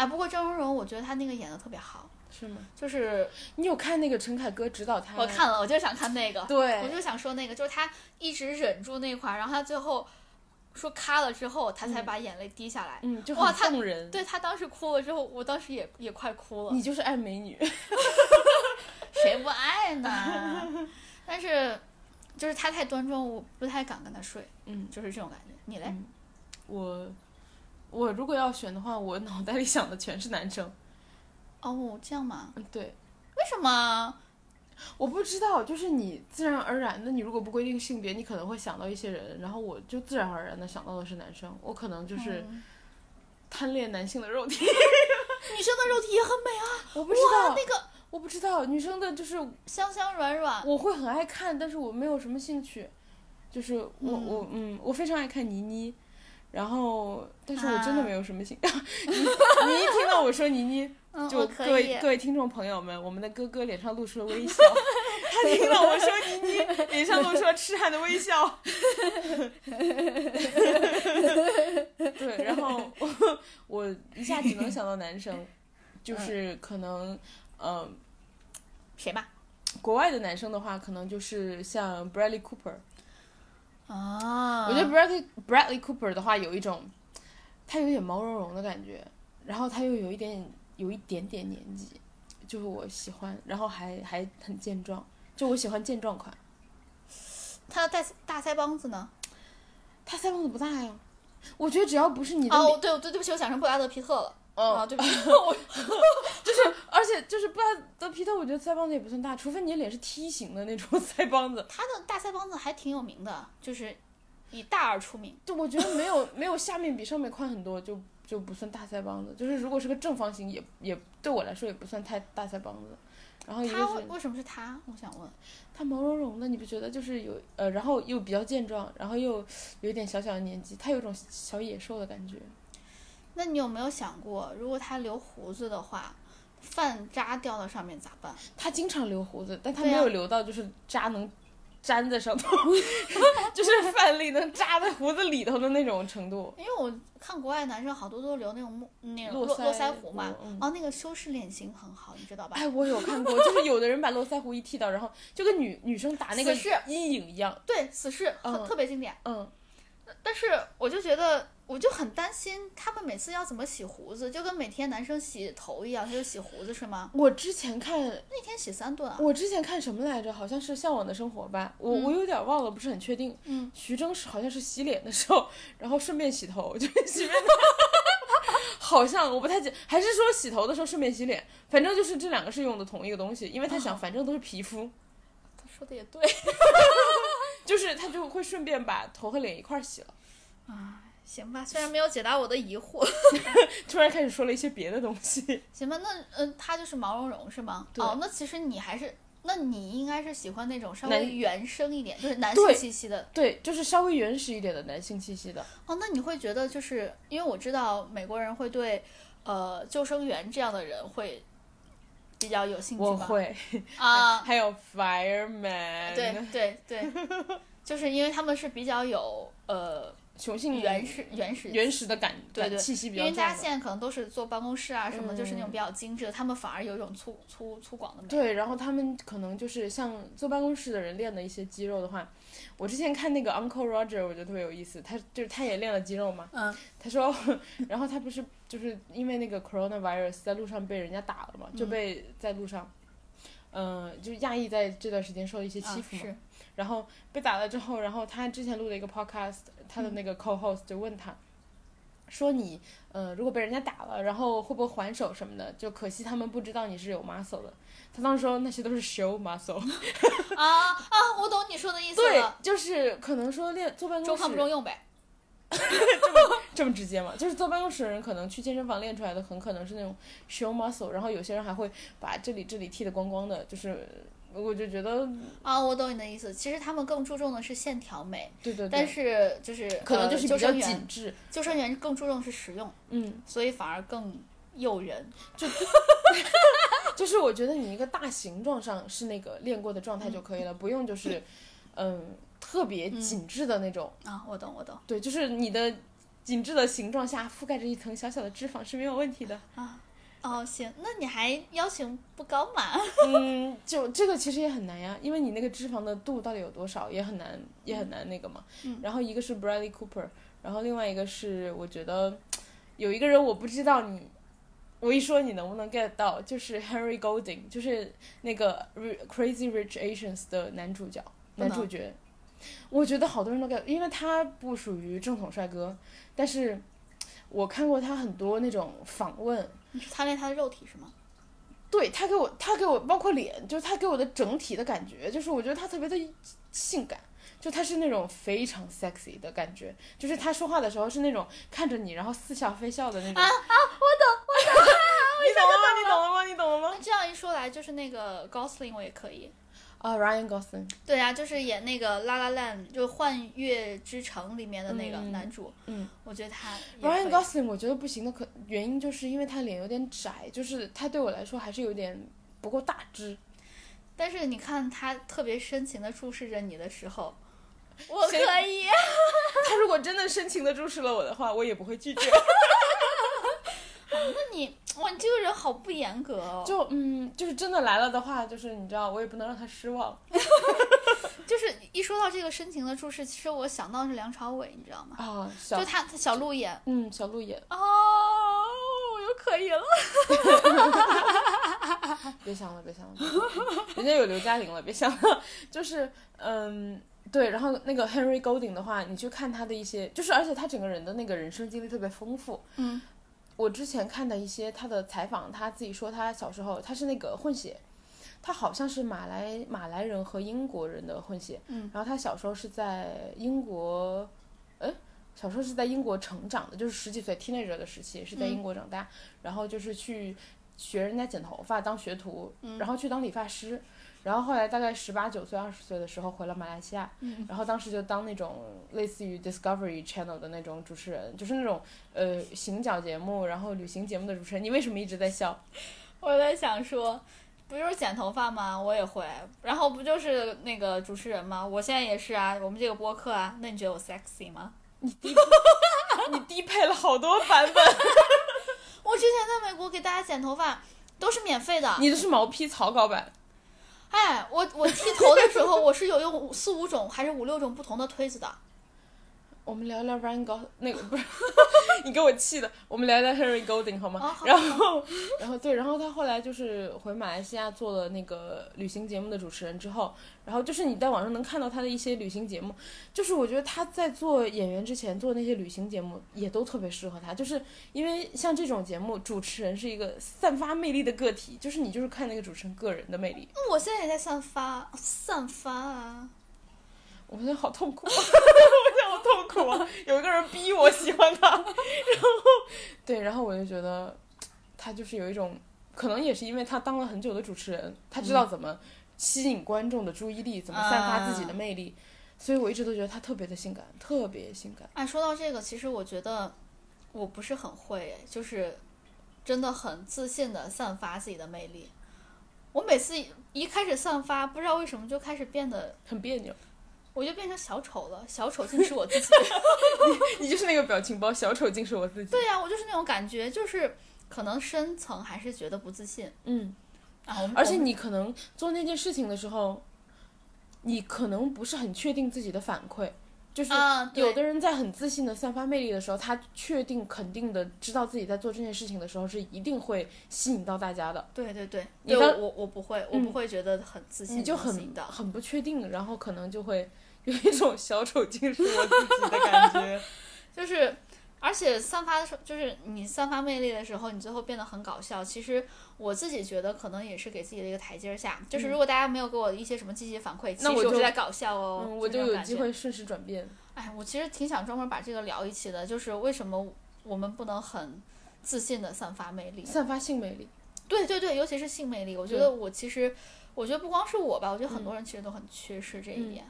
哎，不过张荣荣，我觉得她那个演的特别好，是吗？就是你有看那个陈凯歌指导他？我看了，我就想看那个，对我，就想说那个，就是他一直忍住那块儿，然后他最后说咔了之后，他才把眼泪滴下来。嗯，就哇他很动人。对他当时哭了之后，我当时也也快哭了。你就是爱美女。谁不爱呢？但是就是他太端庄，我不太敢跟他睡，嗯，就是这种感觉。你嘞？嗯我我如果要选的话，我脑袋里想的全是男生。哦，这样吗？嗯，对，为什么？我不知道，就是你自然而然的，你如果不规定性别，你可能会想到一些人，然后我就自然而然的想到的是男生，我可能就是嗯贪恋男性的肉体。女生的肉体也很美啊！我不知，道，那个我不知道，女生的就是香香软软，我会很爱看，但是我没有什么兴趣。就是我、嗯我嗯，我非常爱看倪妮，然后但是我真的啊没有什么兴。你你一听到我说倪妮，嗯，就各位各。位听众朋友们，我们的哥哥脸上露出了微笑，他听到我说倪妮，脸上露出了痴汉的微笑。对，然后我我一下只能想到男生，就是可能嗯、谁吧？国外的男生的话，可能就是像 Bradley Cooper。啊，我觉得 Bradley Bradley Cooper 的话有一种，他有点毛茸茸的感觉，然后他又有一点有一点点年纪，就是我喜欢，然后还还很健壮，就我喜欢健壮款。他的大大腮帮子呢？他腮帮子不大呀，我觉得只要不是你的哦，对对对不起，我想成布拉德皮特了。哦啊，对吧？我就是，而且就是布拉德皮特，我觉得腮帮子也不算大，除非你的脸是梯形的那种 腮帮子。他的大腮帮子还挺有名的，就是以大而出名。就我觉得没有没有下面比上面宽很多，就就不算大腮帮子。就是如果是个正方形，也也对我来说也不算太大腮帮子。然后他为为什么是他？我想问。他毛茸茸的，你不觉得就是有呃，然后又比较健壮，然后又有一点小小的年纪，他有一种小野兽的感觉。那你有没有想过，如果他留胡子的话，饭渣掉到上面咋办？他经常留胡子，但他没有留到就是渣能粘在上头，就是饭粒能扎在胡子里头的那种程度。因为我看国外男生好多都留那种木那种络腮腮胡嘛，胡嗯哦，那个修饰脸型很好，你知道吧？哎，我有看过，就是有的人把络腮胡一剃掉，然后就跟女女生打那个阴影一样。对，死侍特别经典。嗯，但是我就觉得，我就很担心他们每次要怎么洗胡子，就跟每天男生洗头一样，他就洗胡子是吗？我之前看那天洗三顿啊？我之前看什么来着？好像是《向往的生活》吧，我、我有点忘了，不是很确定。嗯，徐峥是好像是洗脸的时候，然后顺便洗头，就是 洗面奶。好像我不太记，还是说洗头的时候顺便洗脸，反正就是这两个是用的同一个东西，因为他想反正都是皮肤，他说的也对。就是他就会顺便把头和脸一块儿洗了。行吧，虽然没有解答我的疑惑，突然开始说了一些别的东西，行吧，那嗯、呃，他就是毛茸茸是吗？哦，那其实你还是，那你应该是喜欢那种稍微原生一点，就是男性气息的。对，就是稍微原始一点的男性气息的。哦，那你会觉得就是因为我知道美国人会对呃救生员这样的人会比较有兴趣吗？我会啊，还有 fireman，对对对，就是因为他们是比较有呃雄性原始原始原始的感对对感气息比因为较重的。大家现在可能都是坐办公室啊什么，就是那种嗯比较精致的，他们反而有一种粗粗粗犷的美。对，然后他们可能就是像坐办公室的人练的一些肌肉的话，我之前看那个 Uncle Roger，我觉得特别有意思，他就是他也练了肌肉嘛。嗯。他说，然后他不是就是因为那个 coronavirus 在路上被人家打了嘛，就嗯被在路上，嗯、就亚裔在这段时间受了一些欺啊负嘛。是然后被打了之后，然后他之前录了一个 podcast，他的那个 co-host 就问他，说你呃如果被人家打了，然后会不会还手什么的？就可惜他们不知道你是有 muscle 的。他当时说那些都是 show muscle，啊啊，我懂你说的意思对了，，就是可能说练坐办公室中看不中用呗。这么直接嘛，就是坐办公室的人可能去健身房练出来的，很可能是那种 show muscle，然后有些人还会把这里这里剃的光光的，就是我就觉得啊，我懂你的意思。其实他们更注重的是线条美，对对对，但是就是可能呃就是比较紧致，救生员更注重是实用，嗯。所以反而更诱人。就是我觉得你一个大形状上是那个练过的状态就可以了，不用就是，嗯，特别紧致的那种。啊，我懂，我懂对，就是你的紧致的形状下覆盖着一层小小的脂肪是没有问题的。啊。哦，行，那你还要求不高嘛？嗯，就这个其实也很难呀，因为你那个脂肪的度到底有多少也很难，也很难那个嘛。嗯然后一个是 Bradley Cooper，然后另外一个是我觉得有一个人我不知道你，我一说你能不能 get 到，就是 Henry Golding，就是那个 Crazy Rich Asians 的男主角，男主角。我觉得好多人都 get，因为他不属于正统帅哥，但是我看过他很多那种访问，你是贪恋他的肉体是吗？对他给我，他给我包括脸，就是他给我的整体的感觉，就是我觉得他特别的性感，就他是那种非常 sexy 的感觉，就是他说话的时候是那种看着你然后似笑非笑的那种。啊啊！我懂，我懂，你懂了吗？你懂了吗？你懂了吗？那这样一说来，就是那个 Gosling 我也可以。啊、r y a n Gosling，对呀、就是演那个《La La Land》就《幻乐之城》里面的那个嗯男主，嗯我觉得他，Ryan Gosling 我觉得不行的可原因就是因为他脸有点窄，就是他对我来说还是有点不够大只。但是你看他特别深情的注视着你的时候，我可以。他如果真的深情的注视了我的话，我也不会拒绝。那你哇，你这个人好不严格哦。就嗯，就是真的来了的话，就是你知道，我也不能让他失望。就是一说到这个深情的注视，其实我想到的是梁朝伟，你知道吗？啊，小就他他小鹿演嗯，小鹿眼，哦，我又可以了，别想了，别想了人家有刘嘉玲了，别想了。就是嗯，对，然后那个 Henry Golding 的话，你去看他的一些，就是而且他整个人的那个人生经历特别丰富。嗯，我之前看的一些他的采访，他自己说他小时候他是那个混血。他好像是马来马来人和英国人的混血，嗯，然后他小时候是在英国，哎，小时候是在英国成长的，就是十几岁 teenager 的时期是在嗯英国长大，然后就是去学人家剪头发当学徒，嗯然后去当理发师，然后后来大概十八九岁、二十岁的时候回了马来西亚，嗯然后当时就当那种类似于 Discovery Channel 的那种主持人，就是那种呃行脚节目，然后旅行节目的主持人。你为什么一直在笑？我在想说，不就是剪头发吗？我也会。然后不就是那个主持人吗？我现在也是啊，我们这个播客啊。那你觉得我 sexy 吗？你低 配了好多版本，我之前在美国给大家剪头发都是免费的。你的是毛坯草稿版。哎，我我剃头的时候，我是有用四五种还是五六种不同的推子的。我们聊聊 Ryan Go 那个不是，你给我气的。我们聊聊 Henry Golding 好吗？哦好然后，然后对，然后他后来就是回马来西亚做了那个旅行节目的主持人之后，然后就是你在网上能看到他的一些旅行节目，就是我觉得他在做演员之前做那些旅行节目也都特别适合他，就是因为像这种节目，主持人是一个散发魅力的个体，就是你就是看那个主持人个人的魅力。我现在也在散发散发啊。我现在好痛苦，我现在好痛苦啊！有一个人逼我喜欢他，然后对，然后我就觉得他就是有一种，可能也是因为他当了很久的主持人，他知道怎么吸引观众的注意力，怎么散发自己的魅力，所以我一直都觉得他特别的性感，特别性感。哎，说到这个，其实我觉得我不是很会，哎就是真的很自信的散发自己的魅力。我每次一开始散发，不知道为什么就开始变得，很别扭，我就变成小丑了。小丑竟是我自己。你就是那个表情包，小丑竟是我自己。对呀、我就是那种感觉，就是可能深层还是觉得不自信嗯，啊。而且你可能做那件事情的时候，你可能不是很确定自己的反馈，就是有的人在很自信的散发魅力的时候，他确定肯定的知道自己在做这件事情的时候是一定会吸引到大家的。对对对，你的我我不会，我嗯不会觉得很自信，你就很。很不确定，然后可能就会有一种小丑竟是我自己的感觉。就是，而且散发的时候，就是你散发魅力的时候，你最后变得很搞笑。其实我自己觉得，可能也是给自己的一个台阶儿下。就是如果大家没有给我一些什么积极反馈，其那我就在搞笑哦。嗯，我就有。机会顺势转变。哎，我其实挺想专门把这个聊一期的，就是为什么我们不能很自信的散发魅力？散发性魅力。对对对，尤其是性魅力，我觉得我其实，我觉得不光是我吧，我觉得很嗯多人其实都很缺失这一点。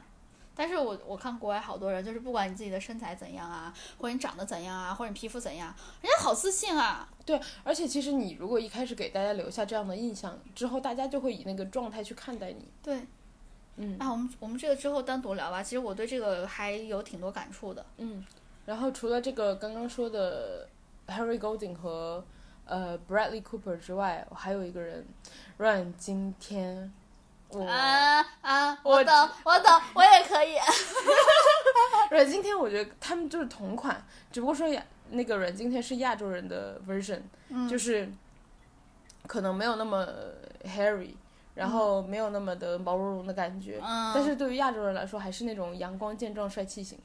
但是我我看国外好多人，就是不管你自己的身材怎样啊，或者你长得怎样啊，或者你皮肤怎样，人家好自信啊。对而且其实你如果一开始给大家留下这样的印象，之后大家就会以那个状态去看待你。对，嗯啊，我们我们这个之后单独聊吧。其实我对这个还有挺多感触的。嗯，然后除了这个刚刚说的 Harry Golding 和呃 Bradley Cooper 之外，我还有一个人，Ryan 今天，我、啊啊，我我懂，我懂，我也可以。阮经天，我觉得他们就是同款，只不过说亚那个阮经天是亚洲人的 version，、嗯就是可能没有那么 hairy，然后没有那么的毛茸茸的感觉，嗯，但是对于亚洲人来说，还是那种阳光健壮帅气型。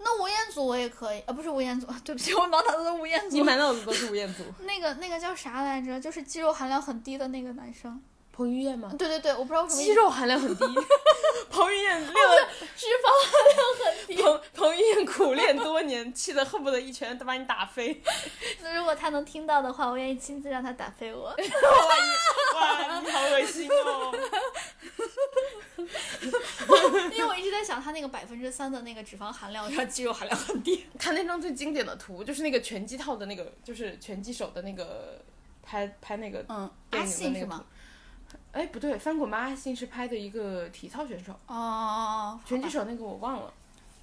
那吴彦祖我也可以，啊，不是吴彦祖，对不起，我满脑子都是吴彦祖。你满脑子都是吴彦祖、那个那个叫啥来着？就是肌肉含量很低的那个男生。彭于晏吗？对对对，我不知道为什么肌肉含量很低，彭于晏练了 脂肪含量很低。彭彭于晏苦练多年，气得恨不得一拳都把你打飞。那如果他能听到的话，我愿意亲自让他打飞我。哇，你哇，你好恶心哦！因为我一直在想他那个百分之三的那个脂肪含量，他肌肉含量很低。他那张最经典的图就是那个拳击套的那个，就是拳击手的那个拍拍那个，嗯，电阿信是吗？？哎，不对，翻滚吧阿信是拍的一个体操选手，哦，哦哦。拳击手那个我忘了。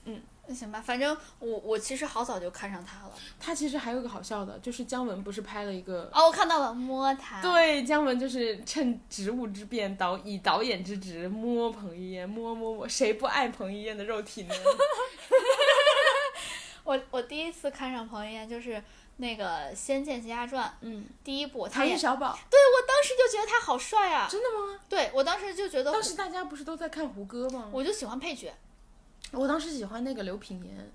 嗯那行吧，反正我我其实好早就看上他了。他其实还有一个好笑的，就是姜文不是拍了一个。哦，我看到了，摸他。对，姜文就是趁职务之便导以导演之职摸彭于晏，摸摸摸，谁不爱彭于晏的肉体呢？我我第一次看上彭于晏就是那个《仙剑奇侠传》嗯，第一部，他演，唐钰小宝，对我当时就觉得他好帅啊！真的吗？对我当时就觉得，当时大家不是都在看胡歌吗？我就喜欢配角我当时喜欢那个刘品言，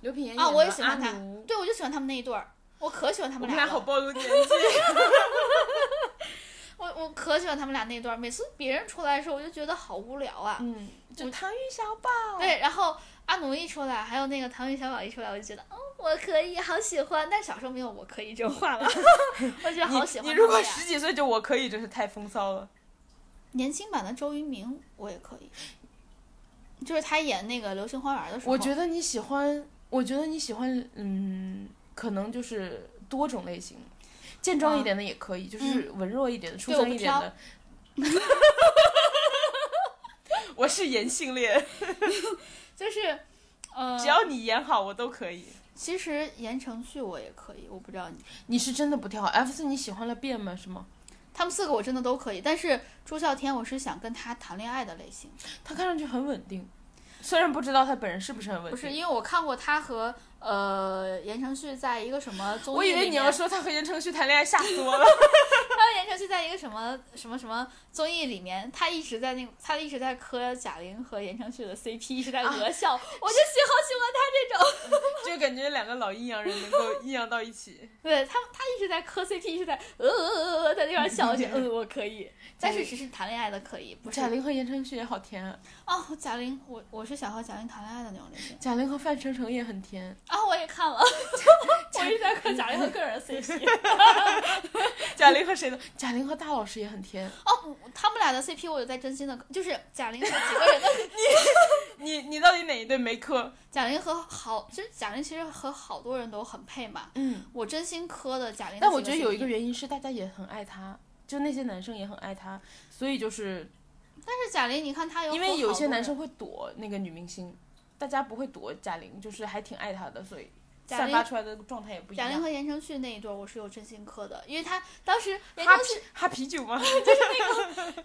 刘品言啊，我也喜欢他，对我就喜欢他们那一对儿，我可喜欢他们俩们俩。好暴露年纪。我我可喜欢他们俩那一段，每次别人出来的时候，我就觉得好无聊啊。嗯，就唐钰小宝。对，然后阿奴一出来，还有那个唐钰小宝一出来，我就觉得，嗯，我可以，好喜欢。但小时候没有我可以这种话了，我觉得好喜欢你你如果十几岁就我可以，真是太风骚了。年轻版的周渝民，我也可以。就是他演那个《流星花园》的时候，我觉得你喜欢，我觉得你喜欢，嗯，可能就是多种类型，健壮一点的也可以，就是文弱一点的、出生一点的。我是颜性恋，就是，呃，只要你演好，我都可以。其实言承旭我也可以，我不知道你，你是真的不跳 F 四，你喜欢了变吗？是吗？他们四个我真的都可以，但是朱孝天我是想跟他谈恋爱的类型，他看上去很稳定，虽然不知道他本人是不是很稳定。不是因为我看过他和呃言承旭在一个什么综艺我以为你要说他和言承旭谈恋爱，吓死我了。言承旭在一个什么什么什么综艺里面，他一直在那个，他一直在磕贾玲和言承旭的 CP，一直在鹅笑，我就喜好喜欢他这种。就感觉两个老阴阳人能够阴阳到一起。对他，他一直在磕 CP，一直在呃呃呃呃在那边笑，我觉得嗯 我可以，但是只是谈恋爱的可以，不是贾玲和言承旭也好甜啊，哦，贾玲，我我是想和贾玲谈恋爱的那种类型贾玲和范丞丞也很甜。啊，我也看了，我一直在磕贾玲和个人 CP。贾玲和谁呢？贾玲和大老师也很甜。哦，他们俩的 CP 我有在真心的，就是贾玲和几个人的，你你到底哪一对没磕？贾玲和好，其实贾玲其实和好多人都很配嘛。嗯，我真心磕的贾玲的但我觉得有一个原因是大家也很爱她，就那些男生也很爱她，所以就是但是贾玲，你看她有因为有些男生会躲那个女明星，大家不会躲贾玲，就是还挺爱她的，所以散发出来的状态也不一样。贾玲和言承旭那一对儿，我是有真心磕的，因为他当时言哈承旭啤哈啤酒吗？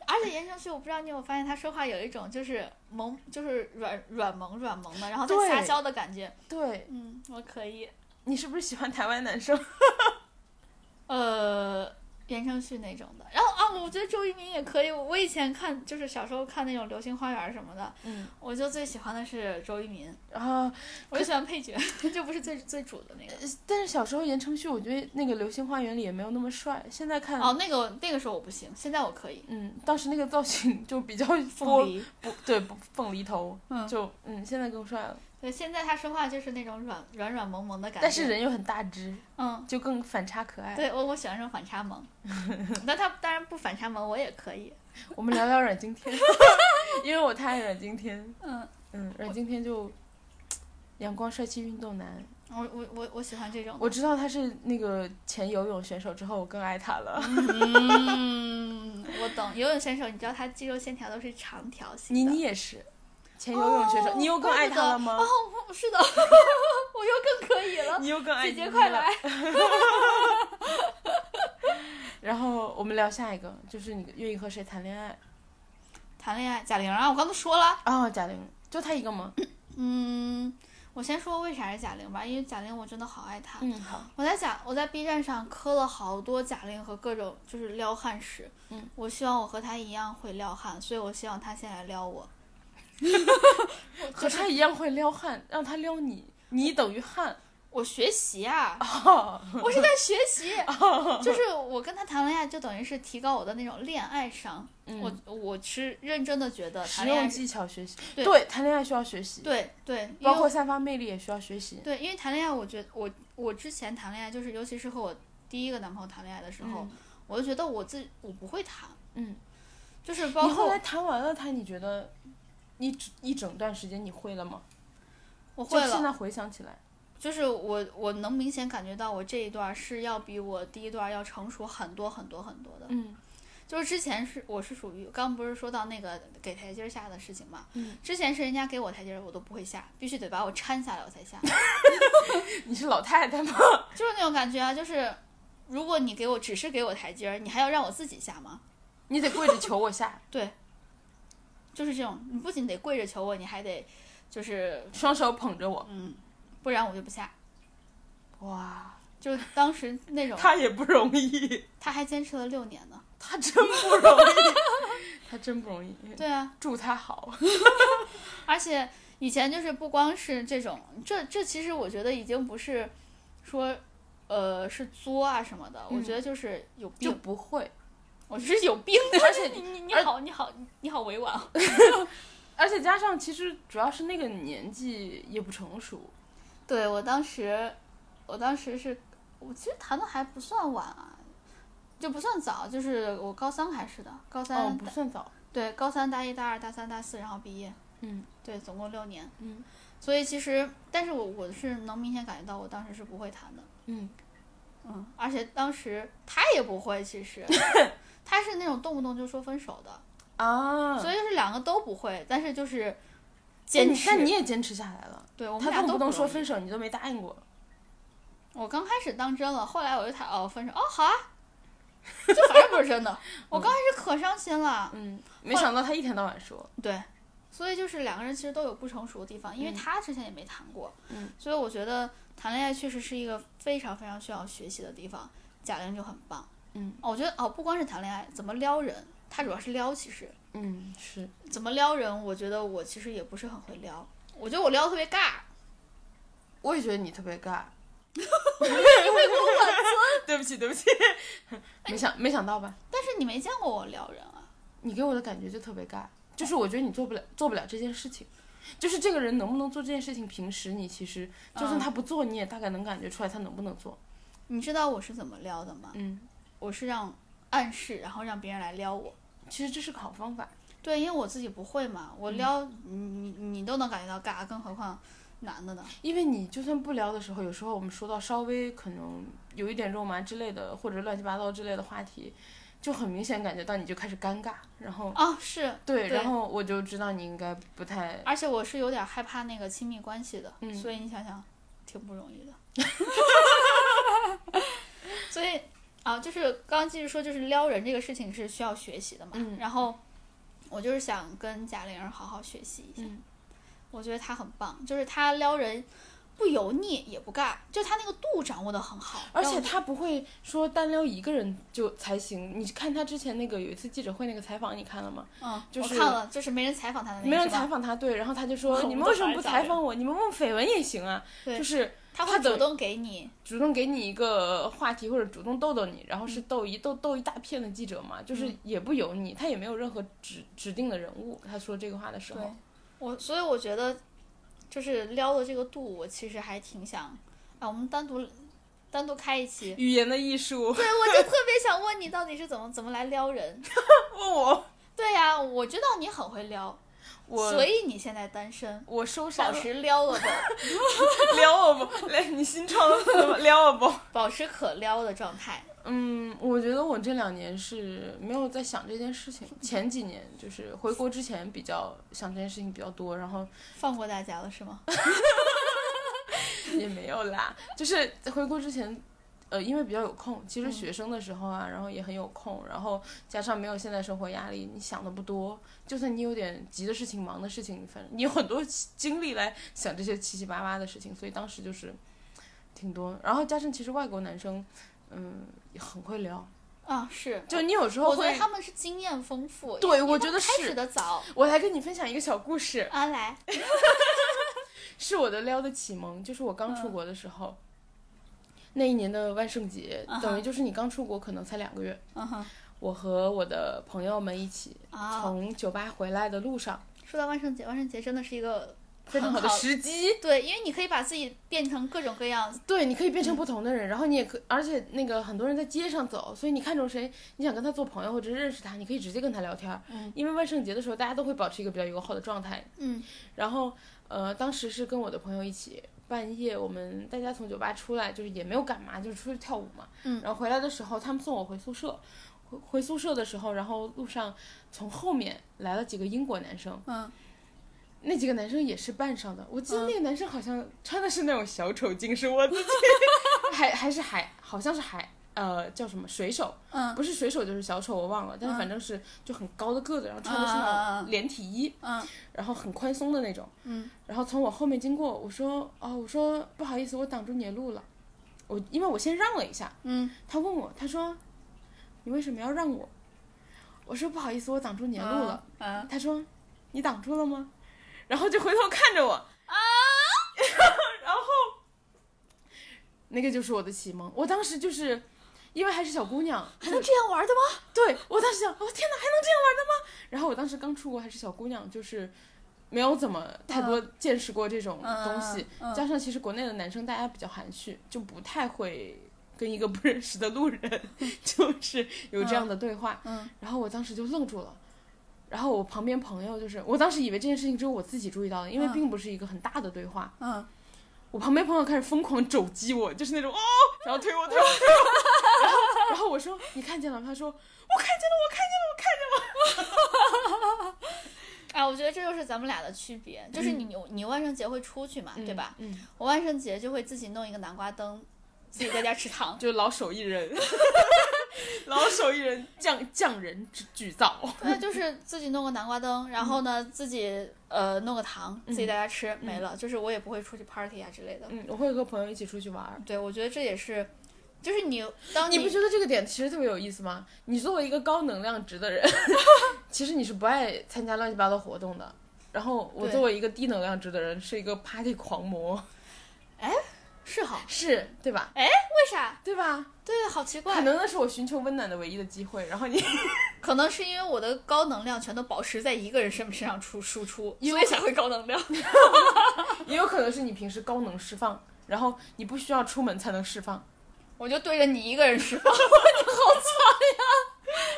而且言承旭，我不知道你有没有发现，他说话有一种就是萌，就是软软萌软萌的，然后在撒娇的感觉。对嗯，我可以。你是不是喜欢台湾男生？呃，言承旭那种的。然后啊，我觉得周渝民也可以。我我以前看就是小时候看那种《流星花园》什么的，嗯，我就最喜欢的是周渝民，然后我就喜欢配角，就不是最最主的那个。但是小时候言承旭，我觉得那个《流星花园》里也没有那么帅，现在看，哦，那个那个时候我不行，现在我可以。嗯，当时那个造型就比较凤梨，不对不凤梨头，嗯就嗯现在更帅了，对，现在他说话就是那种软软软萌萌的感觉。但是人又很大只，嗯，就更反差可爱。对我我喜欢这种反差萌，那他当然不反差萌，我也可以。我们聊聊阮经天，因为我太爱阮经天，嗯，嗯，阮经天就阳光帅气运动男。我我我我喜欢这种。我知道他是那个前游泳选手之后，我更爱他了。嗯，我懂。游泳选手，你知道他肌肉线条都是长条形你的。你也是前游泳选手，哦你又更爱他了吗？哦，是的，我又更可以了。你又更爱姐姐快来！然后我们聊下一个，就是你愿意和谁谈恋爱？谈恋爱，贾玲啊，我刚才说了。哦，贾玲，就她一个吗？嗯，我先说为啥是贾玲吧，因为贾玲我真的好爱她。嗯，好。我在贾我在 B 站上磕了好多贾玲和各种就是撩汉史。嗯。我希望我和她一样会撩汉，所以我希望她先来撩我。和他一样会撩汉，让他撩你，你等于汉。我学习啊，哦我是在学习，就是我跟他谈恋爱，就等于是提高我的那种恋爱商。嗯我我是认真的觉得实谈恋爱技巧学习，对谈恋爱需要学习，对对，包括散发魅力也需要学习。对，因为谈恋爱，我觉得我我之前谈恋爱，就是尤其是和我第一个男朋友谈恋爱的时候，嗯我就觉得我自己我不会谈，嗯，就是包括后来谈完了他，你觉得一整一整段时间你会了吗？我会了，现在回想起来，就是我我能明显感觉到我这一段是要比我第一段要成熟很多很多很多的。嗯就是之前是我是属于刚不是说到那个给台阶下的事情嘛，嗯，之前是人家给我台阶儿我都不会下，必须得把我搀下来我才下，你是老太太吗？就是那种感觉啊，就是如果你给我只是给我台阶儿，你还要让我自己下吗？你得跪着求我下，就是这种，你不仅得跪着求我，你还得就是双手捧着我。嗯，不然我就不下。哇，就当时那种，他也不容易，他还坚持了六年呢。他真不容易，他真不容易。对啊，祝他好。而且以前就是不光是这种，这这其实我觉得已经不是说，呃，是作啊什么的，我嗯觉得就是有病就，不会，我是有病。而且 你你你好你好你好委婉啊。而且加上其实主要是那个年纪也不成熟。对我当时，我当时是，我其实谈的还不算晚啊，就不算早，就是我高三开始的，高三、哦，不算早。对高三大一大二大三大四，然后毕业，嗯对，总共六年。嗯所以其实，但是我我是能明显感觉到我当时是不会谈的，嗯，嗯，而且当时他也不会，其实 他是那种动不动就说分手的，啊，所以就是两个都不会，但是就是坚持。你但你也坚持下来了。对我们俩都他动不动说分手，你都没答应过。我刚开始当真了，后来我就谈哦分手哦好啊，就反正不是真的。我刚开始可伤心了，嗯，没想到他一天到晚说。对，所以就是两个人其实都有不成熟的地方，因为嗯他之前也没谈过，嗯，所以我觉得谈恋爱确实是一个非常非常需要学习的地方。贾玲就很棒，嗯哦，我觉得哦不光是谈恋爱，怎么撩人，他主要是撩，其实嗯，是。怎么撩人，我觉得我其实也不是很会撩，我觉得我撩得特别尬，我也觉得你特别尬。对不起，对不起，没想没想到吧？但是你没见过我撩人啊。你给我的感觉就特别尬，就是我觉得你做不了做不了这件事情，就是这个人能不能做这件事情，平时你其实就算嗯他不做，你也大概能感觉出来他能不能做。你知道我是怎么撩的吗？嗯，我是让暗示，然后让别人来撩我。其实这是个好方法。对，因为我自己不会嘛，我撩、你你你都能感觉到尬，更何况男的呢？因为你就算不撩的时候，有时候我们说到稍微可能有一点肉麻之类的，或者乱七八糟之类的话题，就很明显感觉到你就开始尴尬，然后啊，是，对，对然后我就知道你应该不太而且我是有点害怕那个亲密关系的，嗯所以你想想，挺不容易的。所以啊，就是刚刚继续说，就是撩人这个事情是需要学习的嘛。嗯然后我就是想跟贾玲儿好好学习一下，嗯我觉得她很棒，就是她撩人不油腻也不尬，就她那个度掌握的很好，而且让我他不会说单撩一个人就才行。你看他之前那个有一次记者会那个采访，你看了吗？嗯，就是我看了，就是没人采访她的那个，没人采访他，对，然后他就说你们为什么不采访我？你们问绯闻也行啊，对就是她他会主动给你，主动给你一个话题或者主动逗逗你，然后是逗一逗逗一大片的记者嘛，就是嗯也不油腻，他也没有任何指指定的人物。他说这个话的时候，我，所以我觉得就是撩的这个度，我其实还挺想，啊，我们单独单独开一期。语言的艺术。对，我就特别想问你，到底是怎么怎么来撩人？问我，对呀、我知道你很会撩，我所以你现在单身，我收山了，保持撩了的，撩我不？来，你新创的？撩我不？保持可撩的状态。嗯，我觉得我这两年是没有在想这件事情。前几年就是回国之前比较想这件事情比较多，然后放过大家了是吗？也没有啦。就是在回国之前，呃，因为比较有空，其实嗯。学生的时候啊，然后也很有空，然后加上没有现在生活压力，你想的不多，就算你有点急的事情、忙的事情，反正你有很多精力来想这些七七八八的事情，所以当时就是挺多。然后加上其实外国男生，嗯，也很会聊，啊，是，就你有时候会我觉得，他们是经验丰富，对我觉得开始是的早。我来跟你分享一个小故事，啊，来，是我的撩的启蒙，就是我刚出嗯。国的时候。那一年的万圣节，等于就是你刚出国，可能才两个月。我和我的朋友们一起啊，从酒吧回来的路上，说到万圣节，万圣节真的是一个非常很好的时机。对，因为你可以把自己变成各种各样，对，你可以变成不同的人，然后你也可，而且那个很多人在街上走，所以你看中谁，你想跟他做朋友或者认识他，你可以直接跟他聊天儿。嗯因为万圣节的时候，大家都会保持一个比较友好的状态。嗯然后，呃，当时是跟我的朋友一起，半夜我们大家从酒吧出来，就是也没有干嘛，就是出去跳舞嘛。嗯然后回来的时候，他们送我回宿舍。回回宿舍的时候，然后路上从后面来了几个英国男生，嗯，那几个男生也是扮上的。我记得那个男生好像穿的是那种小丑精，是我自己，还还是海，好像是海，呃，叫什么水手，嗯。不是水手就是小丑，我忘了，但是反正是就很高的个子，然后穿的是嗯嗯嗯那嗯。种连体衣，嗯。然后很宽松的那种，嗯，然后从我后面经过，我说哦，我说不好意思，我挡住你的路了，我因为我先让了一下，嗯，他问我，他说你为什么要让我？我说不好意思，我挡住你的路了。嗯，他说你挡住了吗？然后就回头看着我啊，然后那个就是我的启蒙。我当时就是因为还是小姑娘，还能这样玩的吗？对我当时想，哦天哪，还能这样玩的吗？然后我当时刚出国还是小姑娘，就是没有怎么太多见识过这种东西，嗯嗯嗯。加上其实国内的男生大家比较含蓄，就不太会。跟一个不认识的路人，就是有这样的对话，嗯。然后我当时就愣住了，然后我旁边朋友就是，我当时以为这件事情只有我自己注意到的，因为嗯。并不是一个很大的对话，嗯，我旁边朋友开始疯狂肘击我，就是那种哦，然后推我推我推我，然后然后我说你看见了吗？他说我看见了，我看见了，我看见了。哎，我觉得这就是咱们俩的区别，就是你你万圣节会出去嘛，对吧？嗯，我万圣节就会自己弄一个南瓜灯，自己在家吃糖。就老手艺人，老手艺人匠匠人之举造。对，就是自己弄个南瓜灯，然后呢，自己呃弄个糖，自己在家吃，没了。就是我也不会出去 party 啊之类的。嗯，我会和朋友一起出去玩。对，我觉得这也是，就是你当你不觉得这个点其实特别有意思吗？你作为一个高能量值的人，其实你是不爱参加乱七八糟活动的。然后我作为一个低能量值的人，是一个 party 狂魔，哎是好，是对吧？哎为啥？对吧？对，好奇怪可。能那是我寻求温暖的唯一的机会。然后你，可能是因为我的高能量全都保持在一个人身身上出输出，有所以才会高能量。也有可能是你平时高能释放，然后你不需要出门才能释放。我就对着你一个人释放，你好惨呀！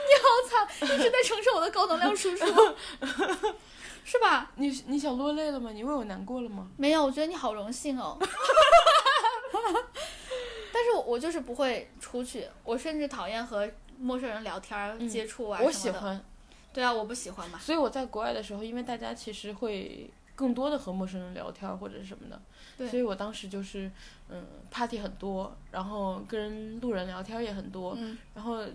你好惨，一直在承受我的高能量输出，是吧？你你想落泪了吗？你为我难过了吗？没有，我觉得你好荣幸哦。但是我我就是不会出去，我甚至讨厌和陌生人聊天、嗯接触啊我。喜欢，对啊，我不喜欢嘛。所以我在国外的时候，因为大家其实会更多的和陌生人聊天或者是什么的，对所以我当时就是嗯 party 很多，然后跟路人聊天也很多，嗯然后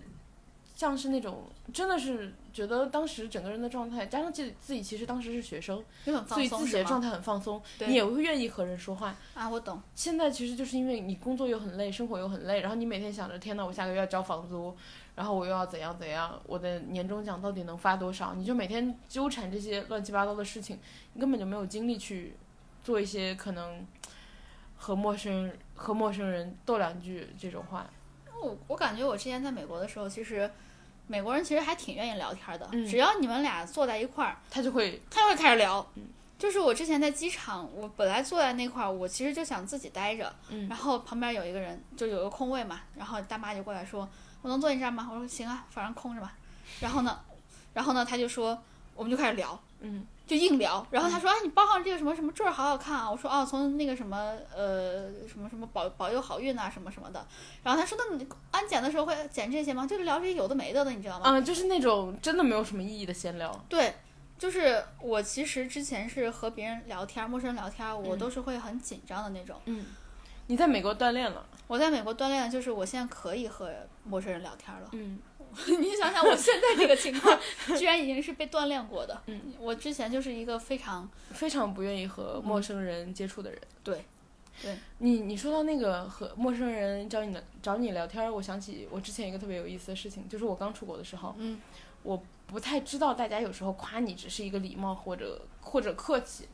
像是那种真的是觉得当时整个人的状态，加上自己自己其实当时是学生，所以？自己的状态很放松，对你也会愿意和人说话。啊，我懂。现在其实就是因为你工作又很累，生活又很累，然后你每天想着天呐，我下个月要交房租，然后我又要怎样怎样，我的年终奖到底能发多少？你就每天纠缠这些乱七八糟的事情，你根本就没有精力去做一些可能和陌生和陌生人斗两句这种话。我我感觉我之前在美国的时候，其实美国人其实还挺愿意聊天的，嗯只要你们俩坐在一块儿，他就会他就会开始聊。嗯就是我之前在机场，我本来坐在那块儿，我其实就想自己待着，嗯然后旁边有一个人，就有个空位嘛，然后大妈就过来说：“我能坐你这儿吗？”我说：“行啊，反正空着嘛。”然后呢，然后呢，他就说，我们就开始聊，嗯就硬聊。然后他说：“哎，你包上这个什么什么坠儿好好看啊！”我说：“哦，从那个什么呃什么什么保保佑好运啊什么什么的。”然后他说：“那你安检的时候会检这些吗？就是聊这些有的没的的，你知道吗？”嗯，就是那种真的没有什么意义的闲聊。对，就是我其实之前是和别人聊天，陌生人聊天，我嗯都是会很紧张的那种。嗯，你在美国锻炼了，我在美国锻炼的就是我现在可以和陌生人聊天了。嗯 你想想，我现在这个情况，居然已经是被锻炼过的。嗯，我之前就是一个非常非常不愿意和陌生人接触的人。对，对你你说到那个和陌生人找你找你聊天，我想起我之前一个特别有意思的事情，就是我刚出国的时候，嗯我不太知道大家有时候夸你只是一个礼貌或者或者客气。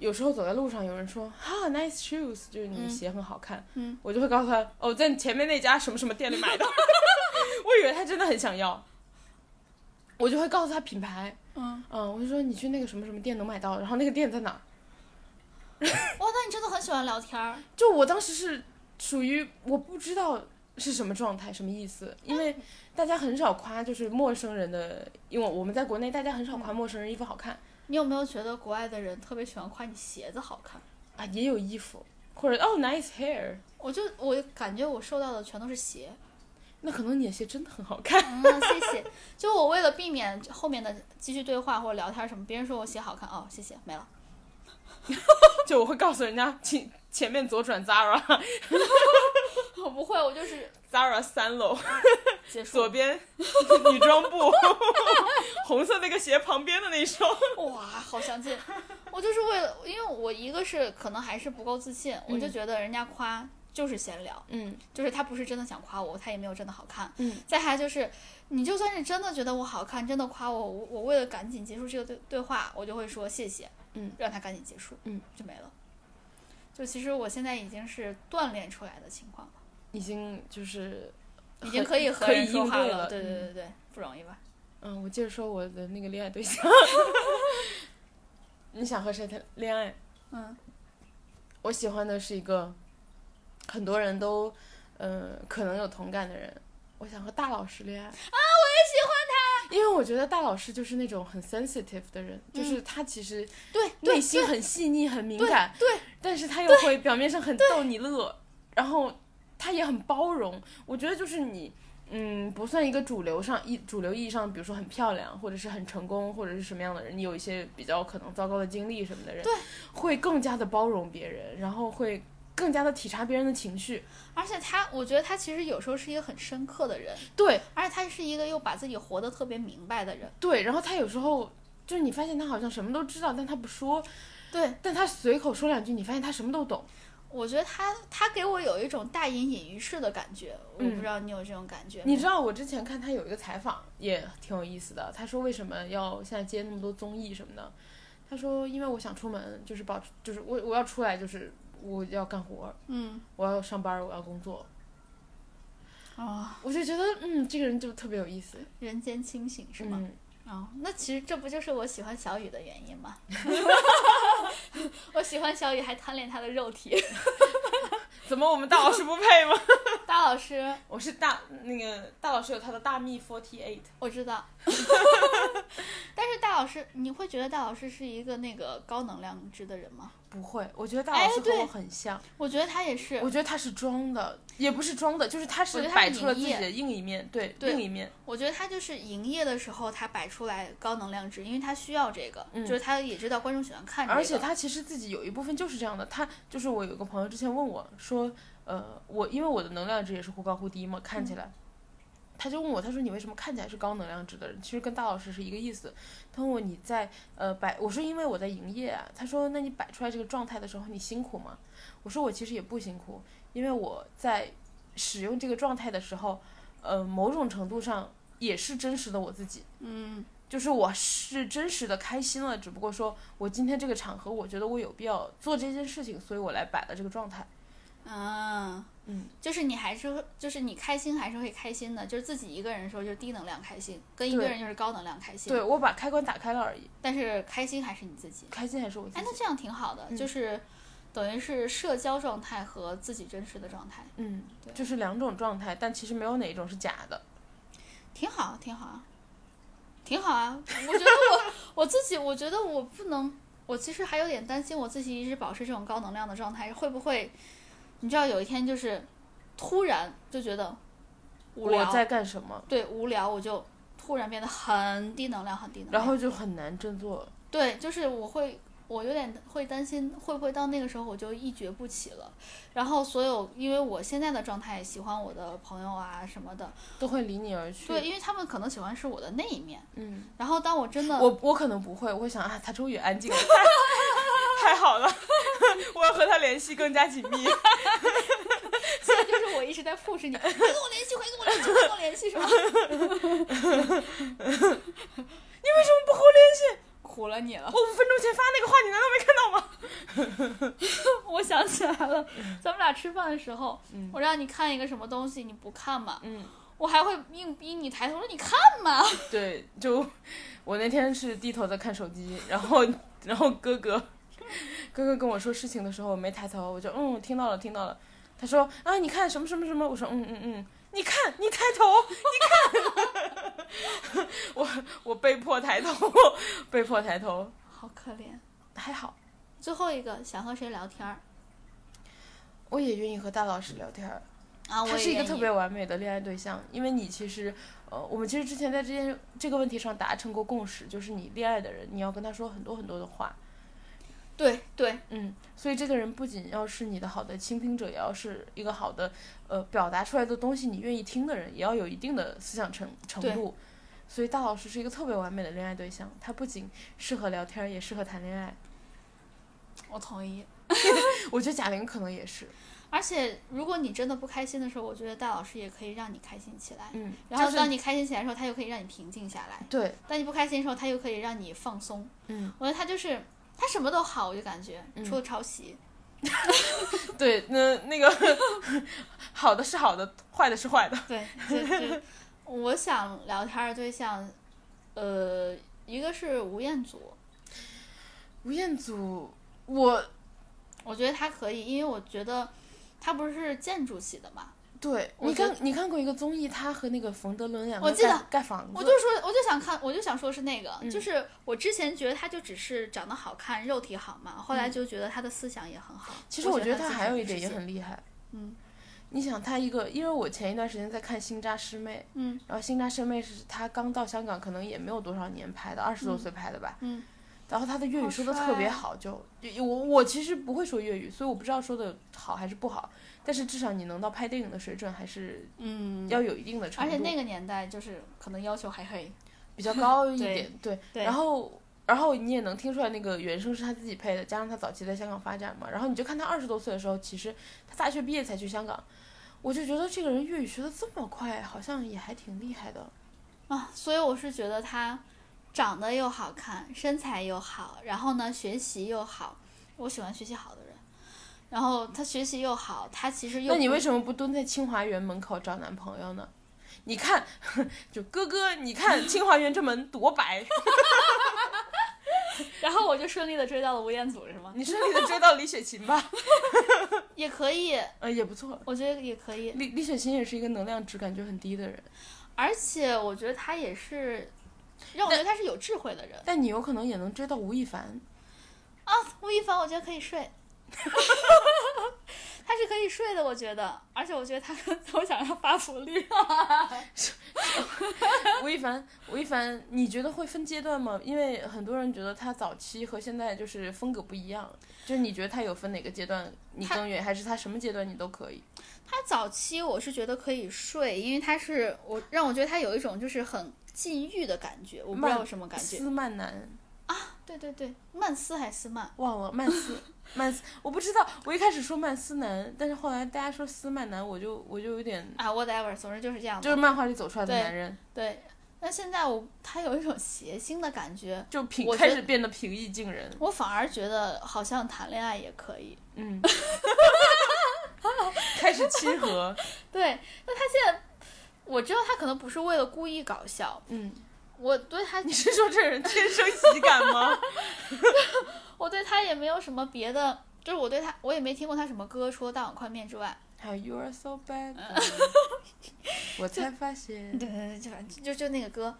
有时候走在路上，有人说哈 nice shoes，就是你的鞋很好看，嗯。我就会告诉他哦，在前面那家什么什么店里买的。我以为他真的很想要，我就会告诉他品牌，嗯，嗯，我就说你去那个什么什么店能买到，然后那个店在哪儿？哇，那你真的很喜欢聊天儿。就我当时是属于我不知道是什么状态，什么意思，因为大家很少夸就是陌生人的，因为我们在国内大家很少夸陌生人衣服好看你有没有觉得国外的人特别喜欢夸你鞋子好看？啊，也有衣服或者哦 nice hair，我就我感觉我收到的全都是鞋。那可能你的鞋真的很好看。嗯，谢谢。就我为了避免后面的继续对话或者聊天什么，别人说我鞋好看，哦，谢谢，没了。就我会告诉人家前前面左转 Zara 我不会，我就是 Zara 三楼结束。左边女装部，红色那个鞋旁边的那双。哇，好相近。我就是为了，因为我一个是可能还是不够自信，我就觉得人家夸就是闲聊，嗯就是他不是真的想夸我，他也没有真的好看。嗯，再还就是，你就算是真的觉得我好看，真的夸我，我我为了赶紧结束这个对对话，我就会说谢谢，嗯，让他赶紧结束，嗯，就没了。就其实我现在已经是锻炼出来的情况了，已经就是已经可以和可以人说话了对对嗯对对，不容易吧？嗯，我接着说我的那个恋爱对象。你想和谁谈恋爱？嗯我喜欢的是一个很多人都呃可能有同感的人。我想和大老师恋爱啊，我也喜欢他，因为我觉得大老师就是那种很 sensitive 的人，就是他其实对对内心很细腻、很敏感，对，但是他又会表面上很逗你乐，然后他也很包容。我觉得就是你，嗯，不算一个主流上一主流意义上，比如说很漂亮，或者是很成功，或者是什么样的人，你有一些比较可能糟糕的经历什么的人，对，会更加的包容别人，然后会更加的体察别人的情绪。而且他，我觉得他其实有时候是一个很深刻的人，对而且他是一个又把自己活得特别明白的人。对，然后他有时候就是你发现他好像什么都知道，但他不说，对，但他随口说两句，你发现他什么都懂。我觉得他他给我有一种大隐隐于市的感觉，我嗯不知道你有这种感觉吗？你知道我之前看他有一个采访也挺有意思的，他说为什么要现在接那么多综艺什么的？他说因为我想出门，就是保持，就是我我要出来，就是我要干活，嗯我要上班，我要工作。啊、我就觉得嗯，这个人就特别有意思，人间清醒是吗？嗯，哦，那其实这不就是我喜欢小雨的原因吗？我喜欢小雨，还贪恋她的肉体。怎么我们大老师不配吗？大老师，我是大那个大老师有他的大蜜 forty eight，我知道，但是大老师，你会觉得大老师是一个那个高能量值的人吗？不会，我觉得大老师和我很像，我觉得他也是。我，觉得他是装的，也不是装的，就是他是摆出了自己的另一面，对对另一面，我觉得他就是营业的时候，他摆出来高能量值，因为他需要这个，嗯。就是他也知道观众喜欢看这个。而且他其实自己有一部分就是这样的，他就是我有个朋友之前问我说，呃，我因为我的能量值也是忽高忽低嘛，看起来，他就问我，他说你为什么看起来是高能量值的人？其实跟大老师是一个意思。他问我你在呃摆，我说因为我在营业啊。他说那你摆出来这个状态的时候，你辛苦吗？我说我其实也不辛苦，因为我在使用这个状态的时候，呃，某种程度上也是真实的我自己。嗯，就是我是真实的开心了，只不过说我今天这个场合，我觉得我有必要做这件事情，所以我来摆了这个状态。啊，嗯，就是你还是会，就是你开心还是会开心的，就是自己一个人的时候就是低能量开心，跟一个人就是高能量开心。对，我把开关打开了而已，但是开心还是你自己。开心还是我自哎，那。这样挺好的，嗯就是等于是社交状态和自己真实的状态，嗯对，就是两种状态，但其实没有哪一种是假的。挺好，挺好啊，挺好啊。我觉得我我自己，我觉得我不能，我其实还有点担心我自己一直保持这种高能量的状态，会不会，你知道有一天就是突然就觉得无聊，我在干什么？对无聊，我就突然变得很低能量，很低能量。然后就很难振作。对，就是我会我有点会担心，会不会到那个时候我就一蹶不起了。然后所有，因为我现在的状态，喜欢我的朋友啊什么的，都会离你而去。对，因为他们可能喜欢是我的那一面。嗯，然后当我真的，我我可能不会，我会想啊，他终于安静了，太好了，我要和他联系更加紧密。现在就是我一直在 push 你，快跟我联系，快跟我联系，快跟我联系，是吧？你为什么不和我联系？苦了你了。我五分钟前发那个话，你难道没看到吗？我想起来了，咱们俩吃饭的时候，我让你看一个什么东西，你不看嘛？嗯，我还会硬逼你抬头说你看嘛。对，就我那天是低头在看手机，然后然后哥哥 哥哥跟我说事情的时候，我没抬头，我就嗯听到了听到了。他说啊你看什么什么什么，我说嗯嗯嗯，你看你抬头你看，我我被迫抬头，被迫抬头，好可怜。还好，最后一个想和谁聊天儿我也愿意和大老师聊天儿。啊？我他是一个特别完美的恋爱对象，因为你其实，呃，我们其实之前在这件这个问题上达成过共识，就是你恋爱的人，你要跟他说很多很多的话，对对嗯，所以这个人不仅要是你的好的倾听者，也要是一个好的，呃，表达出来的东西你愿意听的人，也要有一定的思想程程度。所以大老师是一个特别完美的恋爱对象，他不仅适合聊天，也适合谈恋爱。我同意。我觉得贾玲可能也是，而且如果你真的不开心的时候，我觉得大老师也可以让你开心起来。嗯，然后当你开心起来的时候，他又可以让你平静下来；对，当你不开心的时候，他又可以让你放松。嗯，我觉得他就是他什么都好，我就感觉嗯除了抄袭。对，那那个好的是好的，坏的是坏的。对，就就我想聊天的对象，呃，一个是吴彦祖，吴彦祖，我我觉得他可以，因为我觉得他不是建筑系的嘛。对你看，你看过一个综艺，他和那个冯德伦两个我记得盖盖房子，我就说，我就想看，我就想说是那个，嗯就是我之前觉得他就只是长得好看，肉体好嘛，后来就觉得他的思想也很好。嗯其实我觉得他他还有一点也很厉害。嗯你想他一个，因为我前一段时间在看《新扎师妹》，嗯然后《新扎师妹》是他刚到香港，可能也没有多少年拍的，二十多岁拍的吧。嗯然后他的粤语说的特别好，就就我我其实不会说粤语，所以我不知道说的好还是不好。但是至少你能到拍电影的水准，还是嗯，要有一定的程度，而且那个年代就是可能要求还会比较高一点。对，对然后然后你也能听出来那个原声是他自己配的，加上他早期在香港发展嘛，然后你就看他二十多岁的时候，其实他大学毕业才去香港，我就觉得这个人粤语学的这么快，好像也还挺厉害的。啊，所以我是觉得他长得又好看，身材又好，然后呢学习又好，我喜欢学习好的人。然后他学习又好，他其实又那你为什么不蹲在清华园门口找男朋友呢？你看，就哥哥，你看清华园这门多白，然后我就顺利的追到了吴彦祖，是吗？你顺利的追到李雪琴吧，也可以，呃，也不错。我觉得也可以。李李雪琴也是一个能量值感觉很低的人，而且我觉得他也是，让我觉得他是有智慧的人但你有可能也能追到吴亦凡。啊。吴亦凡，我觉得可以睡，他是可以睡的，我觉得。而且我觉得他，我 想要发福利。吴亦凡，吴亦凡，你觉得会分阶段吗？因为很多人觉得他早期和现在就是风格不一样，就是你觉得他有分哪个阶段你更愿意，还是他什么阶段你都可以？他早期我是觉得可以睡，因为他是我让我觉得他有一种就是很禁欲的感觉，我不知道什么感觉。斯曼男，对对对，曼斯还是斯曼？忘了曼斯，曼斯，我不知道，我一开始说曼斯男，但是后来大家说斯曼男，我就我就有点，啊，whatever，总之就是这样。就是漫画里走出来的男人，对，那现在我他有一种邪心的感觉，就平开始变得平易近人，我反而觉得好像谈恋爱也可以。嗯，开始亲和，对，那他现在，我知道他可能不是为了故意搞笑，嗯，我对他，你是说这人天生喜 感吗？我对他也没有什么别的，就是我对他，我也没听过他什么歌，除了大碗宽面之外。还有 You are so bad，我才发现，对对对，就反正就就那个歌，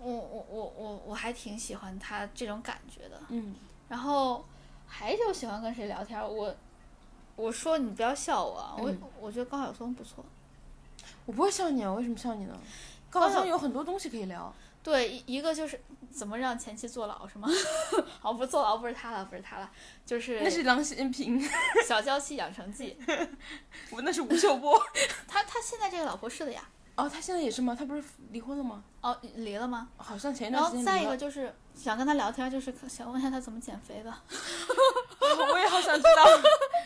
我我我我我还挺喜欢他这种感觉的。嗯，然后还就喜欢跟谁聊天，我我说你不要笑我啊，我、嗯我觉得高晓松不错。我不会笑你啊，我为什么笑你呢？高晓松有很多东西可以聊，对，一一个就是怎么让前妻坐牢是吗？哦，不是坐牢，不是他了，不是他了，就是那是郎咸平，小娇妻养成记。我那是吴秀波。他他现在这个老婆是的呀。哦，他现在也是吗？他不是离婚了吗？哦，离了吗？好像前一然后段时间离了。再一个就是想跟他聊天，就是想问一下他怎么减肥的。我也好想知道，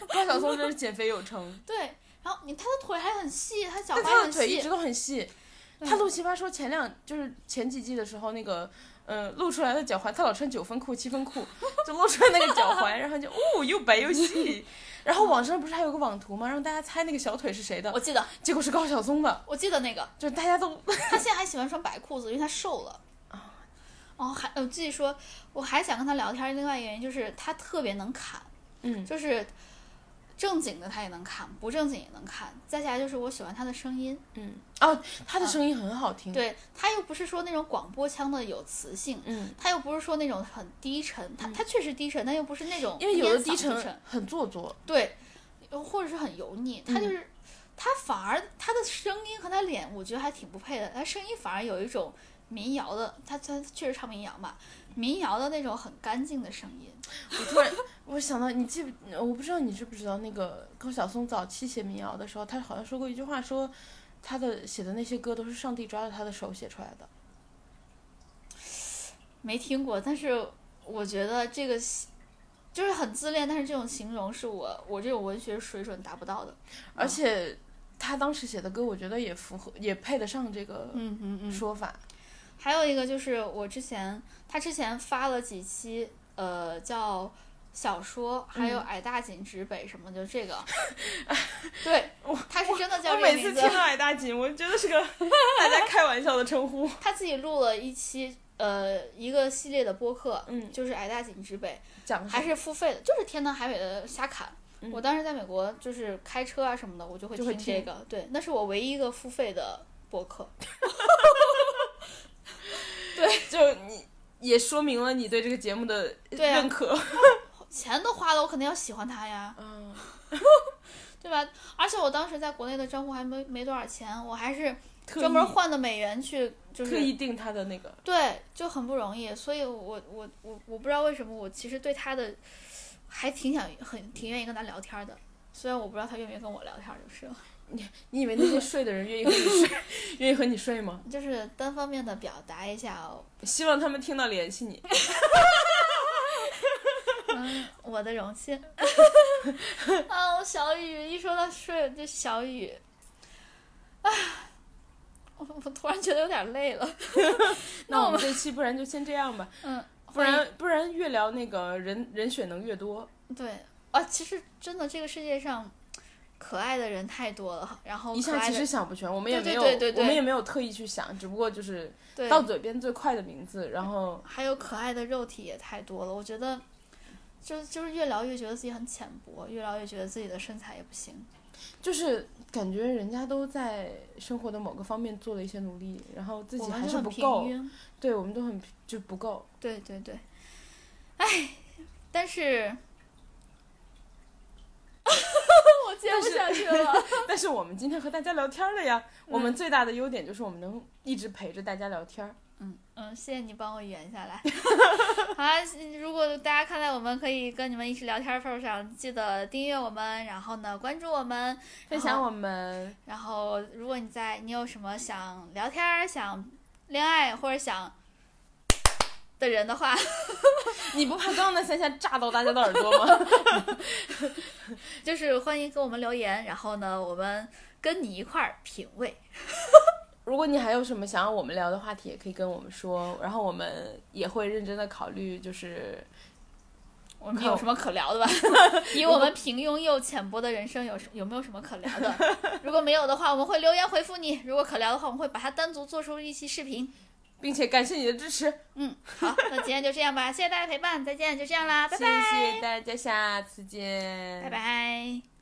高晓松真是减肥有成。对，然后你他的腿还很细，他脚他的踝很细腿一直。都很细。对他录奇葩说前两就是前几季的时候，那个呃露出来的脚踝，他老穿九分裤、七分裤，就露出来那个脚踝，然后就哦又白又细。然后网上不是还有个网图吗？让大家猜那个小腿是谁的，我记得，结果是高晓松的，我记得那个，就大家都他现在还喜欢穿白裤子，因为他瘦了。哦，还我自己说，我还想跟他聊天，另外一个原因就是他特别能侃，嗯就是正经的他也能看，不正经也能看。再下来就是我喜欢他的声音，嗯哦，他的声音很好听。，对他又不是说那种广播腔的有磁性，嗯，他又不是说那种很低沉，他他确实低沉，但又不是那种因为有的低沉沉很做作。对，或者是很油腻，他嗯就是、他反而他的声音和他脸，我觉得还挺不配的。他声音反而有一种民谣的，他他确实唱民谣嘛，民谣的那种很干净的声音。我突然我想到，你记不？我不知道你知不知道，那个高晓松早期写民谣的时候，他好像说过一句话，说他的写的那些歌都是上帝抓着他的手写出来的。没听过，但是我觉得这个就是很自恋，但是这种形容是我我这种文学水准达不到的。而且他当时写的歌，我觉得也符合，也配得上这个嗯嗯嗯。还有一个就是我之前他之前发了几期呃叫小说，还有嗯矮大紧直北什么，就这个。对，他是真的叫我每次听。到矮大紧，我觉得是个大家开玩笑的称呼。他自己录了一期呃一个系列的播客，嗯，就是矮大紧直北，讲还是付费的，就是天南海北的瞎侃。嗯我当时在美国就是开车啊什么的，我就会就会听这听个，对，那是我唯一一个付费的播客。就你也说明了你对这个节目的认可。钱都花了，我肯定要喜欢他呀。嗯，对吧？而且我当时在国内的账户还没没多少钱，我还是专门换的美元去，就是特意定他的那个。对，就很不容易。所以我我我我不知道为什么，我其实对他的还挺想很挺愿意跟他聊天的，虽然我不知道他愿不愿意跟我聊天就是了，你 你以为那些睡的人愿意和你睡，愿意和你睡吗？就是单方面的表达一下哦，希望他们听到联系你。嗯，我的荣幸。啊，我小雨一说到睡，就小雨，啊，我我突然觉得有点累了。那我们这期不然就先这样吧，嗯，不然不然越聊那个人人选能越多。对啊，其实真的这个世界上可爱的人太多了，然后一下其实想不全，我们也没有，对对对对我们也没有特意去想，只不过就是到嘴边最快的名字，然后还有可爱的肉体也太多了，我觉得。就就是越聊越觉得自己很浅薄，越聊越觉得自己的身材也不行。就是感觉人家都在生活的某个方面做了一些努力，然后自己还是不够，对我们都很就不够。对对对，哎，但是我接不下去了。但是我们今天和大家聊天了呀，我嗯们最大的优点就是我们能一直陪着大家聊天。嗯嗯，谢谢你帮我圆下来。好啊，如果大家看在我们可以跟你们一起聊天的份儿上，记得订阅我们，然后呢关注我们，分享我们，然后如果你在你有什么想聊天、想恋爱或者想的人的话，你不怕刚刚那三下炸到大家的耳朵吗？就是欢迎给我们留言，然后呢我们跟你一块儿品味。如果你还有什么想要我们聊的话题，也可以跟我们说，然后我们也会认真的考虑，就是我们有什么可聊的吧？以我们平庸又浅薄的人生，有什有没有什么可聊的？如果没有的话，我们会留言回复你；如果可聊的话，我们会把它单独做出一期视频。并且感谢你的支持，嗯，好，那今天就这样吧，谢谢大家陪伴，再见，就这样啦，拜拜，谢谢大家，下次见，拜拜。